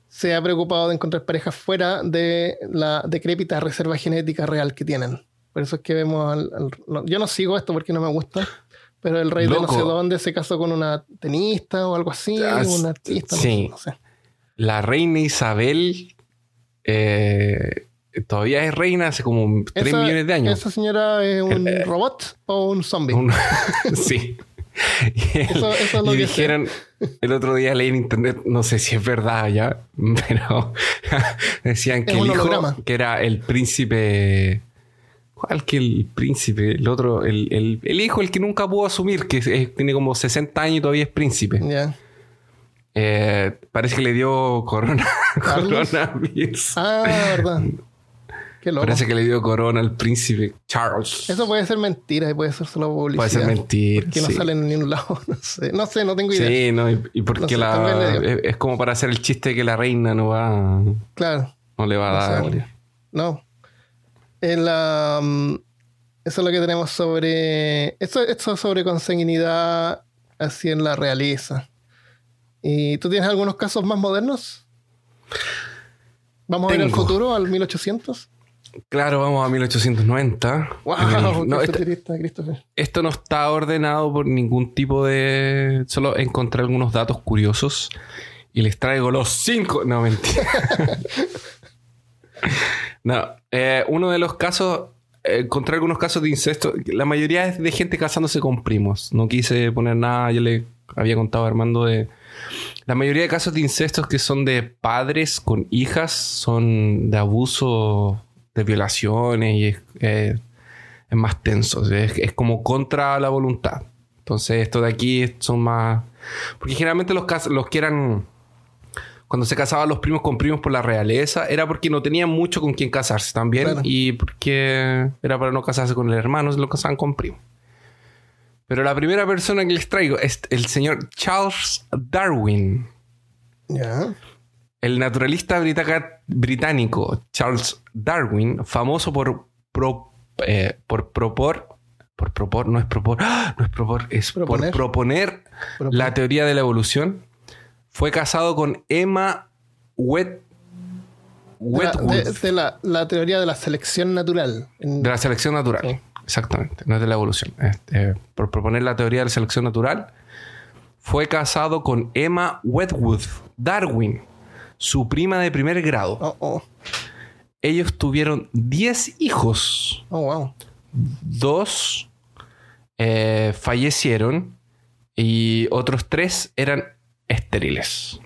se ha preocupado de encontrar parejas fuera de la decrépita reserva genética real que tienen. Por eso es que vemos al, al- no, yo no sigo esto porque no me gusta, pero el rey de no sé dónde se casó con una tenista o algo así, Ah, un artista, sí. no sé. La reina Isabel eh, todavía es reina hace como 3 Esa- millones de años. ¿Esa señora es un Eh, robot o un zombie? Un- sí. Y, el- Eso- eso es lo y que dijeron, el otro día leí en internet, no sé si es verdad ya, pero decían que el hijo, holograma. que era el príncipe, ¿cuál que el príncipe? El otro, el, el- el hijo, el que nunca pudo asumir, que es- tiene como 60 años y todavía es príncipe. Ya. Eh, parece que le dio corona, coronavirus. Ah, verdad. Parece que le dio corona al príncipe Charles. Eso puede ser mentira y puede ser solo publicidad. Puede ser mentira. Que no sí. sale en ningún lado. No sé, no, sé, no tengo idea. Sí, no, y, y porque No sé, la, es, es como para hacer el chiste de que la reina no va, Claro. no le va a dar. No. En la, mm, eso es lo que tenemos sobre. Esto, esto es sobre consanguinidad así en la realeza. ¿Y tú tienes algunos casos más modernos? ¿Vamos a ir al Tengo. futuro, al 1800? Claro, vamos a 1890. ¡Wow! El- ¡Qué no, Christopher! esto no está ordenado por ningún tipo de. Solo encontré algunos datos curiosos y les traigo los cinco. No, mentira. no, eh, uno de los casos. eh, encontré algunos casos de incesto. La mayoría es de gente casándose con primos. No quise poner nada. Yo le había contado a Armando de. La mayoría de casos de incestos que son de padres con hijas son de abuso, de violaciones y es, eh, es más tenso. Es, es como contra la voluntad. Entonces, estos de aquí son más. Porque generalmente los, los que eran. Cuando se casaban los primos con primos por la realeza, era porque no tenían mucho con quien casarse también. Claro. Y porque era para no casarse con el hermano, se lo casaban con primos. Pero la primera persona que les traigo es el señor Charles Darwin. Ya. El naturalista británico Charles Darwin, famoso por, pro- eh, por propor, por propor, no es propor, ¡Ah! no es propor, es Proponer. por proponer Proponer. la teoría de la evolución. Fue casado con Emma Wet, De, la, Wetwood, de- de, de la, la teoría de la selección natural. En- la selección natural. Sí. Exactamente, no es de la evolución. Este, por proponer la teoría de la selección natural, fue casado con Emma Wetwood Darwin, su prima de primer grado. Oh, oh. Ellos tuvieron 10 hijos. Oh, wow. Dos eh, fallecieron y otros tres eran estériles.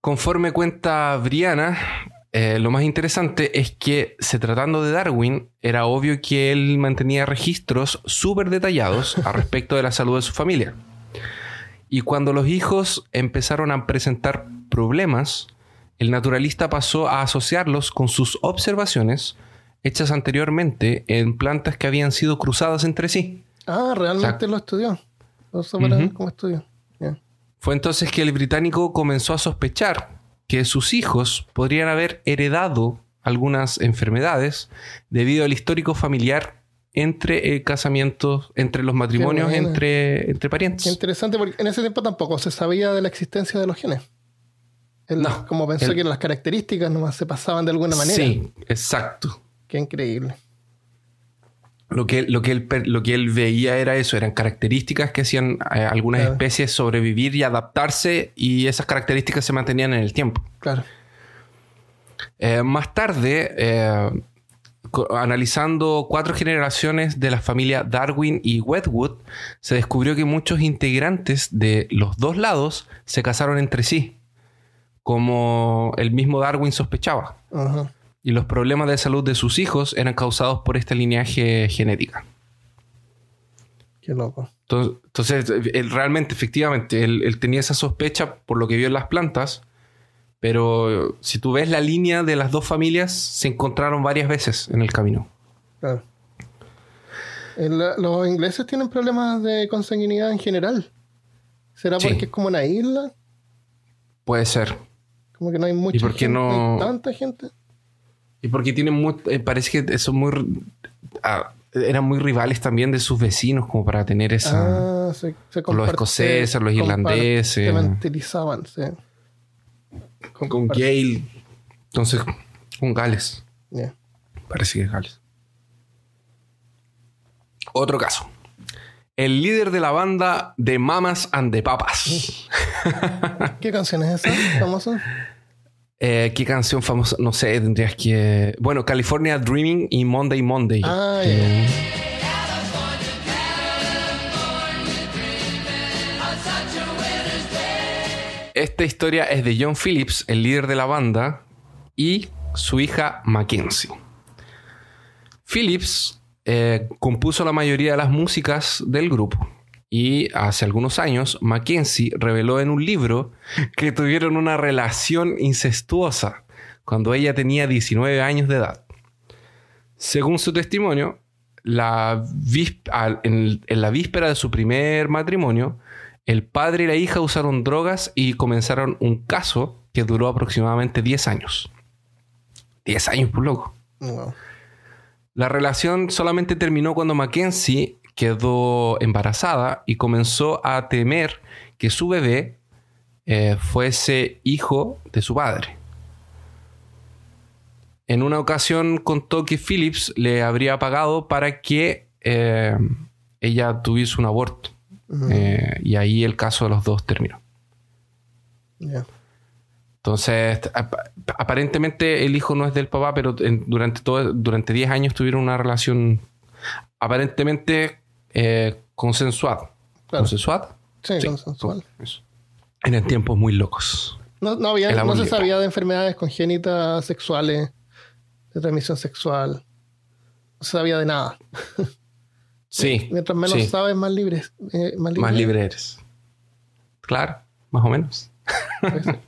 Conforme cuenta Briana, eh, lo más interesante es que, se tratando de Darwin, era obvio que él mantenía registros súper detallados a respecto de la salud de su familia. Y cuando los hijos empezaron a presentar problemas, el naturalista pasó a asociarlos con sus observaciones hechas anteriormente en plantas que habían sido cruzadas entre sí. Ah, realmente lo estudió. Lo. Fue entonces que el británico comenzó a sospechar que sus hijos podrían haber heredado algunas enfermedades debido al histórico familiar entre eh, casamientos, entre los matrimonios, entre, entre Qué parientes. interesante porque en ese tiempo tampoco se sabía de la existencia de los genes. Él, No. como pensó Él- que las características nomás se pasaban de alguna manera. Sí, exacto. Qué increíble. Lo que, lo, que él, lo que él veía era eso, eran características que hacían eh, algunas Claro. especies sobrevivir y adaptarse y esas características se mantenían en el tiempo. Claro. Eh, más tarde, eh, analizando cuatro generaciones de la familia Darwin y Wedgwood, se descubrió que muchos integrantes de los dos lados se casaron entre sí, como el mismo Darwin sospechaba. Ajá. Y los problemas de salud de sus hijos eran causados por este lineaje genética. Qué loco. Entonces, él realmente, efectivamente, él, él tenía esa sospecha por lo que vio en las plantas, pero si tú ves la línea de las dos familias, se encontraron varias veces en el camino. Claro. El- los ingleses tienen problemas de consanguinidad en general. ¿Será Sí. porque es como una isla? Puede ser. Como que no hay mucha ¿Y por qué gente, no- hay tanta gente. Y porque tienen muy, eh, parece que son muy, ah, eran muy rivales también de sus vecinos, como para tener esa. Ah, se, se los escoceses, los irlandeses. compartimentalizaban, sí. Con Gale. Entonces, con Gales. Ya. Parece que es Gales. Otro caso. El líder de la banda de Mamas and the Papas. ¿Qué canción es esa famosa? Eh, ¿Qué canción famosa? No sé, tendrías que. Bueno, California Dreaming y Monday Monday. Ah, ya. Esta historia es de John Phillips, el líder de la banda, y su hija Mackenzie. Phillips eh, compuso la mayoría de las músicas del grupo Y hace algunos años, Mackenzie reveló en un libro que tuvieron una relación incestuosa cuando ella tenía 19 años de edad. Según su testimonio, en la víspera de su primer matrimonio, el padre y la hija usaron drogas y comenzaron un caso que duró aproximadamente 10 años. 10 años, por loco. La relación solamente terminó cuando Mackenzie quedó embarazada y comenzó a temer que su bebé eh, fuese hijo de su padre. En una ocasión contó que Phillips le habría pagado para que eh, ella tuviese un aborto. Eh, y ahí el caso de los dos terminó. Entonces, aparentemente el hijo no es del papá, pero durante todo, durante 10 años tuvieron una relación aparentemente eh, consensuada. ¿Consensuada? Sí, consensual. En tiempos muy locos. No, no, había, no se sabía de enfermedades congénitas sexuales, de transmisión sexual. No se sabía de nada. Sí. Mientras menos sabes, más libres. Eh, más, libre. eres. Claro, más o menos.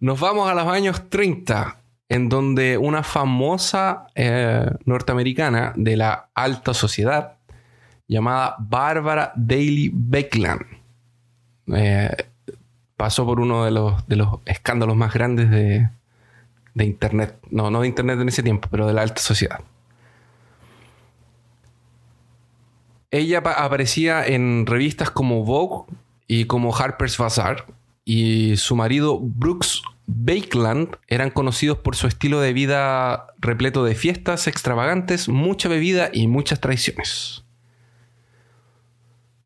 Nos vamos a los años 30, en donde una famosa eh, norteamericana de la alta sociedad, llamada Barbara Daly Beckland, eh, pasó por uno de los, de los escándalos más grandes de, de Internet. No, no de Internet en ese tiempo, pero de la alta sociedad. Ella aparecía en revistas como Vogue y como Harper's Bazaar y su marido Brooks Bakeland eran conocidos por su estilo de vida repleto de fiestas extravagantes, mucha bebida y muchas traiciones.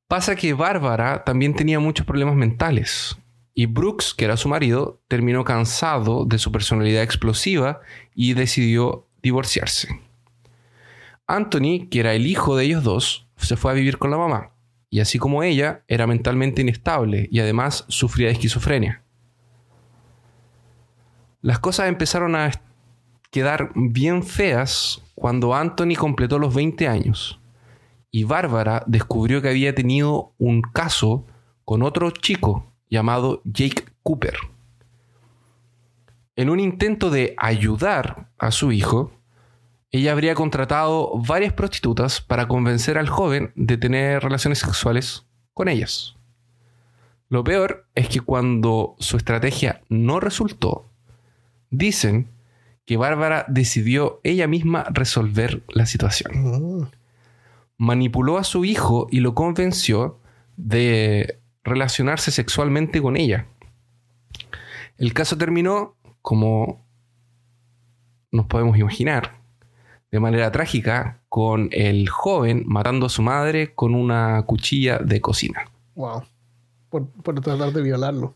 Pasa que Bárbara también tenía muchos problemas mentales y Brooks, que era su marido, terminó cansado de su personalidad explosiva y decidió divorciarse. Anthony, que era el hijo de ellos dos, se fue a vivir con la mamá. Y así como ella, era mentalmente inestable y además sufría de esquizofrenia. Las cosas empezaron a quedar bien feas cuando Anthony completó los 20 años y Bárbara descubrió que había tenido un caso con otro chico llamado Jake Cooper. En un intento de ayudar a su hijo, ella habría contratado varias prostitutas para convencer al joven de tener relaciones sexuales con ellas. Lo peor es que cuando su estrategia no resultó, dicen que Bárbara decidió ella misma resolver la situación. Mm. Manipuló a su hijo y lo convenció de relacionarse sexualmente con ella. El caso terminó como nos podemos imaginar, de manera trágica con el joven matando a su madre con una cuchilla de cocina. Wow. Por, tratar de violarlo.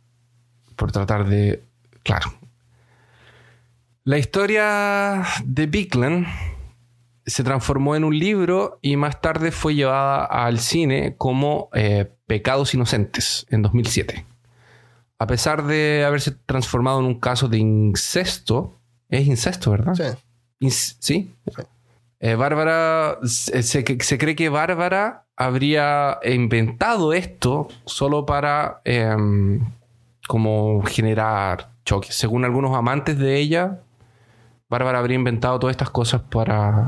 Por tratar de. Claro. La historia de Bigland se transformó en un libro y más tarde fue llevada al cine como eh, Pecados Inocentes en 2007. A pesar de haberse transformado en un caso de incesto, es incesto, ¿verdad? Sí. ¿Sí? Eh, Bárbara, se, cree que Bárbara habría inventado esto solo para em, como generar choques. Según algunos amantes de ella, Bárbara habría inventado todas estas cosas para...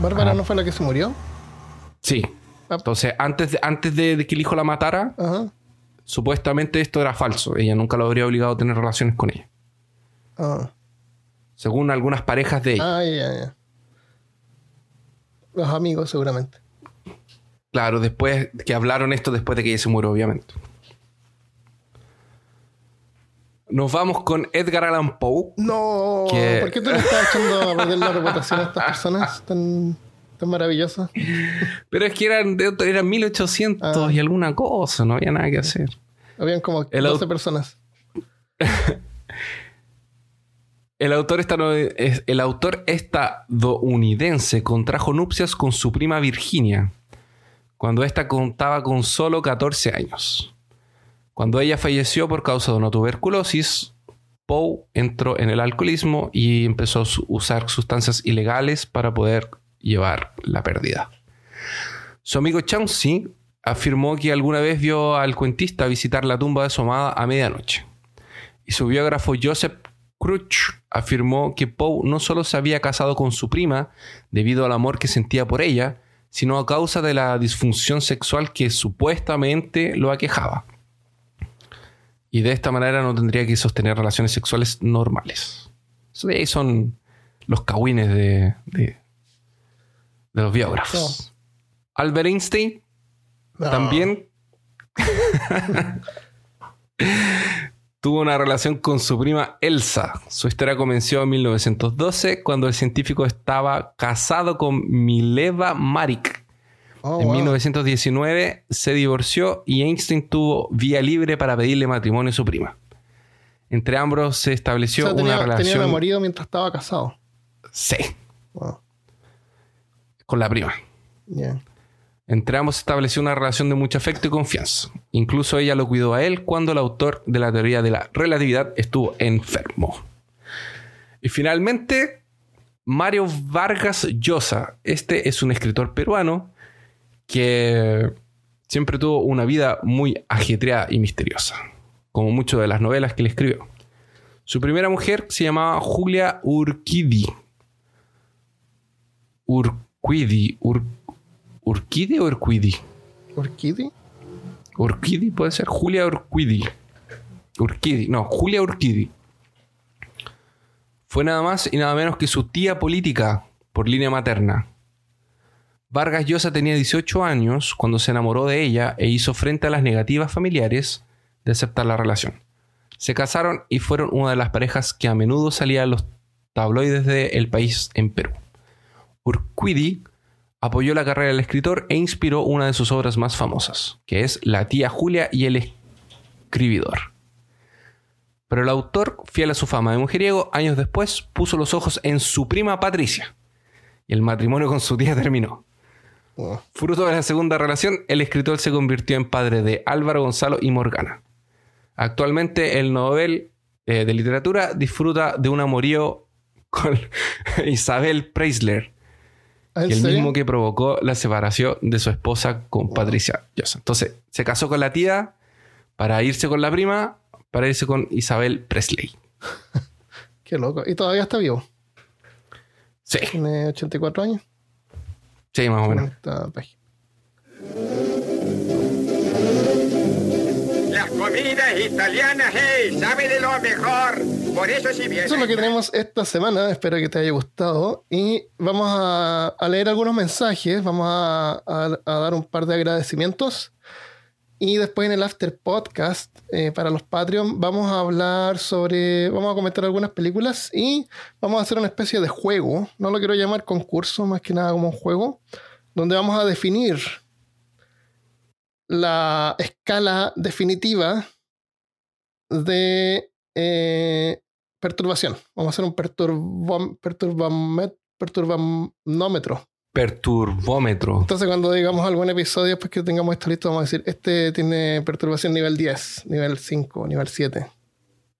¿Bárbara no fue la que se murió? Sí. Ah. Entonces, antes de, antes de, que el hijo la matara, supuestamente esto era falso. Ella nunca lo habría obligado a tener relaciones con ella. Ah. Según algunas parejas de ella. Ah, ya, ya. Los amigos, seguramente. Claro, después que hablaron esto después de que ella se murió, obviamente. Nos vamos con Edgar Allan Poe. No, ¿por qué tú le estás echando a perder la reputación a estas personas tan, tan maravillosas? Pero es que eran, eran 1800 ah. y alguna cosa, no había nada que hacer. Habían como 12 personas. El autor, estadounidense contrajo nupcias con su prima Virginia, cuando ésta contaba con solo 14 años. Cuando ella falleció por causa de una tuberculosis, Poe entró en el alcoholismo y empezó a usar sustancias ilegales para poder llevar la pérdida. Su amigo Chauncey afirmó que alguna vez vio al cuentista visitar la tumba de su amada a medianoche. Y su biógrafo Joseph Cruch afirmó que Poe no solo se había casado con su prima debido al amor que sentía por ella, sino a causa de la disfunción sexual que supuestamente lo aquejaba. Y de esta manera no tendría que sostener relaciones sexuales normales. Eso de ahí son los cagüines de, de, de los biógrafos. Albert Einstein No. también tuvo una relación con su prima Elsa. Su historia comenzó en 1912 cuando el científico estaba casado con Mileva Marik. Oh, en wow. 1919 se divorció y Einstein tuvo vía libre para pedirle matrimonio a su prima. Entre ambos se O estableció sea, tenía, una tenía relación. enamorado mientras estaba casado. Sí, Wow. con la prima. Yeah. Entre ambos estableció una relación de mucho afecto y confianza. Incluso ella lo cuidó a él cuando el autor de la teoría de la relatividad estuvo enfermo. Y finalmente, Mario Vargas Llosa. Este es un escritor peruano que siempre tuvo una vida muy ajetreada y misteriosa, como muchas de las novelas que le escribió. Su primera mujer se llamaba Julia Urquidi. Urquidi. Ur- ¿Urquidi o Urquidi? ¿Orquídea? Urquidi puede ser. Julia Urquidi. Urquidi. No, Julia Urquidi. Fue nada más y nada menos que su tía política por línea materna. Vargas Llosa tenía 18 años cuando se enamoró de ella e hizo frente a las negativas familiares de aceptar la relación. Se casaron y fueron una de las parejas que a menudo salía en los tabloides del país en Perú. Urquidi apoyó la carrera del escritor e inspiró una de sus obras más famosas, que es La tía Julia y el escribidor. Pero el autor, fiel a su fama de mujeriego, años después puso los ojos en su prima Patricia, y el matrimonio con su tía terminó. Wow. Fruto de la segunda relación, el escritor se convirtió en padre de Álvaro Gonzalo y Morgana. Actualmente el novel eh, de literatura disfruta de un amorío con Isabel Preisler, ¿En que el serio? mismo que provocó la separación de su esposa con Patricia. Entonces, se casó con la tía para irse con la prima, para irse con Isabel Presley. Qué loco. Y todavía está vivo. Sí, Tiene 84 años. sí, más o menos. Las comidas italianas, hey, sabe de lo mejor. Por eso si bien... Eso es lo que tenemos esta semana. Espero que te haya gustado. Y vamos a, leer algunos mensajes. Vamos a dar un par de agradecimientos. Y después en el After Podcast, eh, para los Patreon, vamos a hablar sobre. Vamos a comentar algunas películas y vamos a hacer una especie de juego. No lo quiero llamar concurso, más que nada como un juego. Donde vamos a definir la escala definitiva de eh, perturbación. Vamos a hacer un perturbamet- perturbanómetro. Perturbómetro. Entonces, cuando digamos algún episodio, pues que tengamos esto listo, vamos a decir, este tiene perturbación nivel 10, nivel 5, nivel 7.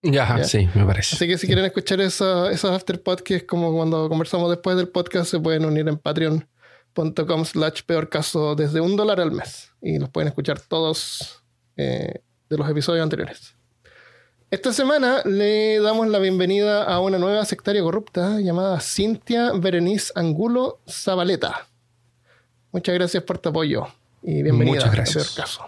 Ya, Ya. sí, me parece. Así que si quieren escuchar eso- esos afterpod, que es como cuando conversamos después del podcast, se pueden unir en patreon.com slash peor caso desde un dólar al mes. Y los pueden escuchar todos eh, de los episodios anteriores. Esta semana le damos la bienvenida a una nueva sectaria corrupta llamada Cintia Berenice Angulo Zabaleta. Muchas gracias por tu apoyo y bienvenida Muchas gracias. Caso.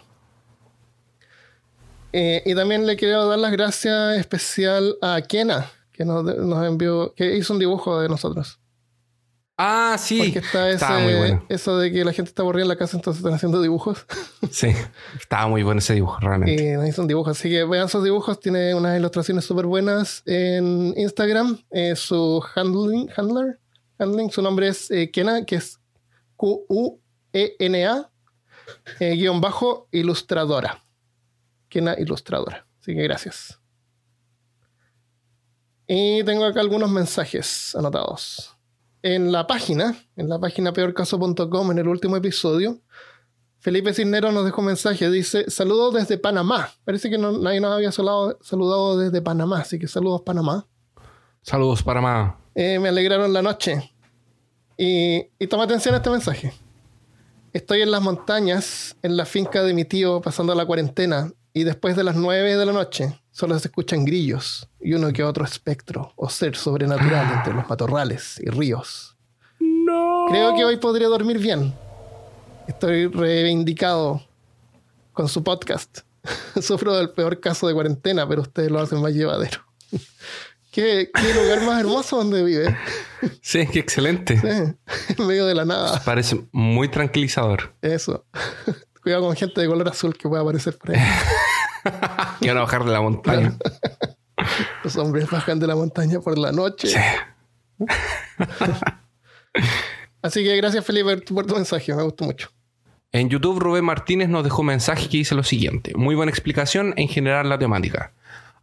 Eh, y también le quiero dar las gracias especial a Kena, que nos, nos envió, que hizo un dibujo de nosotros. Ah, sí. Porque está ese, Estaba muy bueno. eso de que la gente está aburrida en la casa, entonces están haciendo dibujos. Sí, estaba muy bueno ese dibujo, realmente. Y nos hizo un dibujo. Así que vean sus dibujos. Tiene unas ilustraciones súper buenas en Instagram. Eh, su handling, handler, handling, su nombre es eh, Kena, que es Q-U-E-N-A, eh, guion bajo, ilustradora. Kena Ilustradora. Así que gracias. Y tengo acá algunos mensajes anotados. En la página, en la página peorcaso.com, en el último episodio, Felipe Cisneros nos dejó un mensaje. Dice: Saludos desde Panamá. Parece que no- nadie nos había saludado, saludado desde Panamá, así que saludos, Panamá. Saludos para más. Eh, me alegraron la noche. Y, y toma atención a este mensaje. Estoy en las montañas, en la finca de mi tío, pasando la cuarentena, y después de las 9 de la noche solo se escuchan grillos y uno que otro espectro o ser sobrenatural entre los matorrales y ríos. No. Creo que hoy podría dormir bien. Estoy reivindicado con su podcast. Sufro del peor caso de cuarentena, pero ustedes lo hacen más llevadero. ¿Qué, qué lugar más hermoso donde vive. Sí, qué excelente. Sí, en medio de la nada. Parece muy tranquilizador. Eso. Cuidado con gente de color azul que pueda aparecer por ahí. Quiero bajar de la montaña. Los hombres bajan de la montaña por la noche. Sí. Así que gracias, Felipe, por tu mensaje. Me gustó mucho. En YouTube, Rubén Martínez nos dejó un mensaje que dice lo siguiente. Muy buena explicación en general la temática.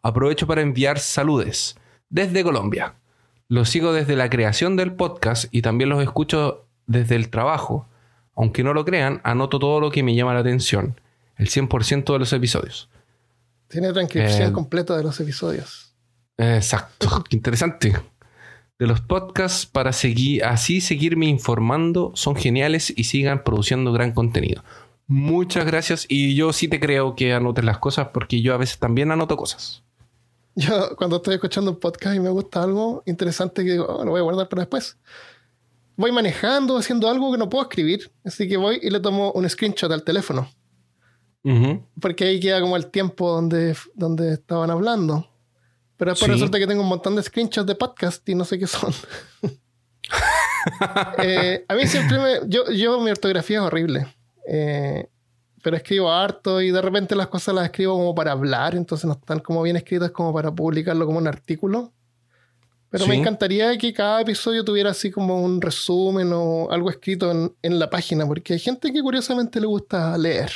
Aprovecho para enviar saludes desde Colombia. Los sigo desde la creación del podcast y también los escucho desde el trabajo. Aunque no lo crean, anoto todo lo que me llama la atención. El 100% de los episodios. Tiene transcripción Eh, completa de los episodios. Exacto. Qué interesante. De los podcasts para seguir, así seguirme informando son geniales y sigan produciendo gran contenido. Muchas gracias y yo sí te creo que anotes las cosas porque yo a veces también anoto cosas. Yo cuando estoy escuchando un podcast y me gusta algo interesante que digo, "Oh, lo voy a guardar para después. Voy manejando, haciendo algo que no puedo escribir. Así que voy y le tomo un screenshot al teléfono. Porque ahí queda como el tiempo donde, donde estaban hablando. Pero después Sí. resulta que tengo un montón de screenshots de podcast y no sé qué son. Eh, a mí siempre me. Yo, yo mi ortografía es horrible. Eh, pero escribo harto y de repente las cosas las escribo como para hablar, entonces no están como bien escritas como para publicarlo como un artículo. Pero me encantaría que cada episodio tuviera así como un resumen o algo escrito en, en la página, porque hay gente que curiosamente le gusta leer.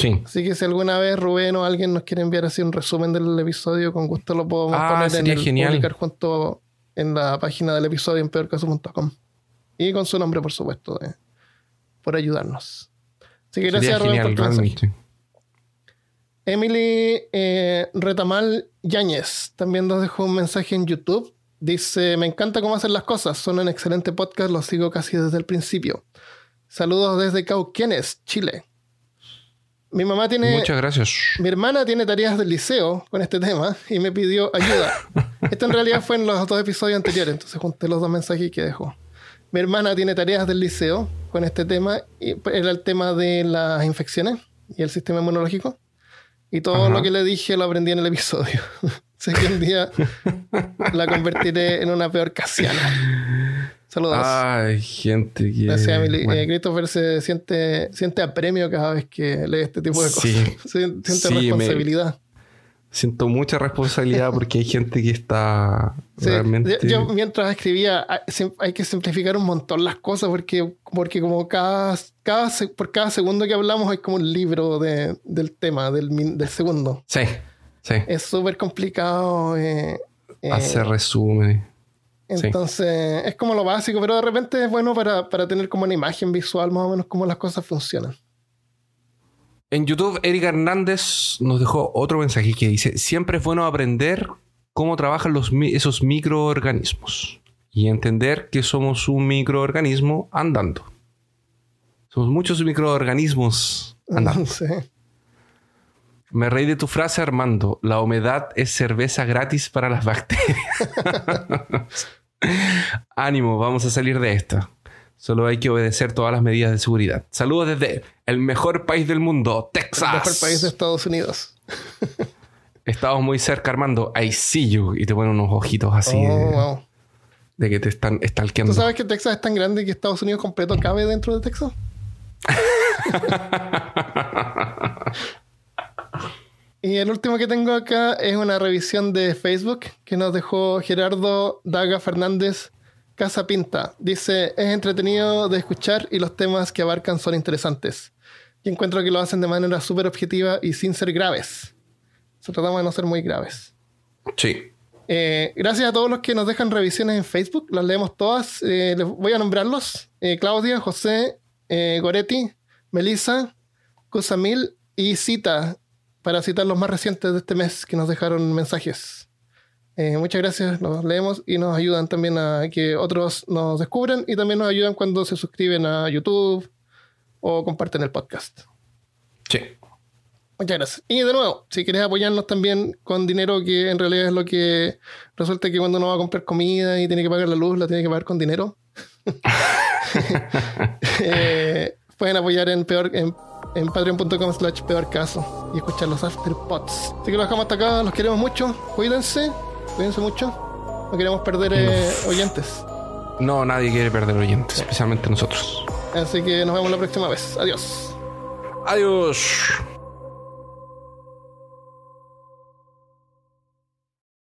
Sí. Así que si alguna vez Rubén o alguien nos quiere enviar así un resumen del episodio, con gusto lo podemos Ah, poner en el, genial. publicar junto en la página del episodio en peorcaso.com. Y con su nombre, por supuesto, de- por ayudarnos. Así que Sería gracias, Rubén, por genial, tu mensaje. Emily eh, Retamal Yáñez también nos dejó un mensaje en YouTube. Dice, me encanta cómo hacen las cosas, son un excelente podcast, los sigo casi desde el principio. Saludos desde Cauquenes, Chile. Mi mamá tiene... Muchas gracias. Mi hermana tiene tareas del liceo con este tema y me pidió ayuda. Esto en realidad fue en los dos episodios anteriores, entonces junté los dos mensajes que dejó. Mi hermana tiene tareas del liceo con este tema y era el tema de las infecciones y el sistema inmunológico. Y todo Ajá. lo que le dije lo aprendí en el episodio. sé que un día la convertiré en una peor casiana. Saludos. Ay, gente que... Gracias, Emily. bueno. Eh, Christopher se siente, siente apremio cada vez que lee este tipo de cosas. Sí. Siente Sí, me- responsabilidad. Siento mucha responsabilidad porque hay gente que está Sí, realmente... yo, yo mientras escribía, ah, hay que simplificar un montón las cosas porque, porque como cada, cada, por cada segundo que hablamos hay como un libro de- del tema, del, min- del segundo. Sí, sí. Es súper complicado. eh, eh, Hacer resumen. Sí. entonces, es como lo básico, pero de repente es bueno para, para tener como una imagen visual más o menos cómo las cosas funcionan. En YouTube, Erika Hernández nos dejó otro mensaje que dice: Siempre es bueno aprender cómo trabajan los, esos microorganismos y entender que somos un microorganismo andando. Somos muchos microorganismos andando. Sí. Me reí de tu frase, Armando. La humedad es cerveza gratis para las bacterias. Ánimo, vamos a salir de esta. Solo hay que obedecer todas las medidas de seguridad. Saludos desde el mejor país del mundo, El Texas. mejor país de Estados Unidos. Estamos muy cerca, Armando. I see you. Y te ponen unos ojitos así Oh, de, wow. de que te están ¿Tú stalkeando. sabes que Texas es tan grande que Estados Unidos completo cabe dentro de Texas? y el último que tengo acá es una revisión de Facebook que nos dejó Gerardo Daga Fernández Casa Pinta. Dice, es entretenido de escuchar y los temas que abarcan son interesantes. Y encuentro que lo hacen de manera súper objetiva y sin ser graves. Se tratamos de no ser muy graves. Sí. Eh, gracias a todos los que nos dejan revisiones en Facebook, las leemos todas. Eh, les voy a nombrarlos: Eh, Claudia, José, Goretti, Melissa, Cusamil y Cita, para citar los más recientes de este mes que nos dejaron mensajes. Eh, muchas gracias, los leemos y nos ayudan también a que otros nos descubran y también nos ayudan cuando se suscriben a YouTube o comparten el podcast. Sí. Muchas gracias. Y de nuevo, si quieres apoyarnos también con dinero, que en realidad es lo que resulta que cuando uno va a comprar comida y tiene que pagar la luz, la tiene que pagar con dinero. Eh, pueden apoyar en peor en, en patreon.com slash peor caso y escuchar los afterpots. Así que lo dejamos hasta acá, los queremos mucho, cuídense, cuídense mucho. No queremos perder eh, oyentes. No, nadie quiere perder oyentes, especialmente nosotros. Así que nos vemos la próxima vez. Adiós. Adiós.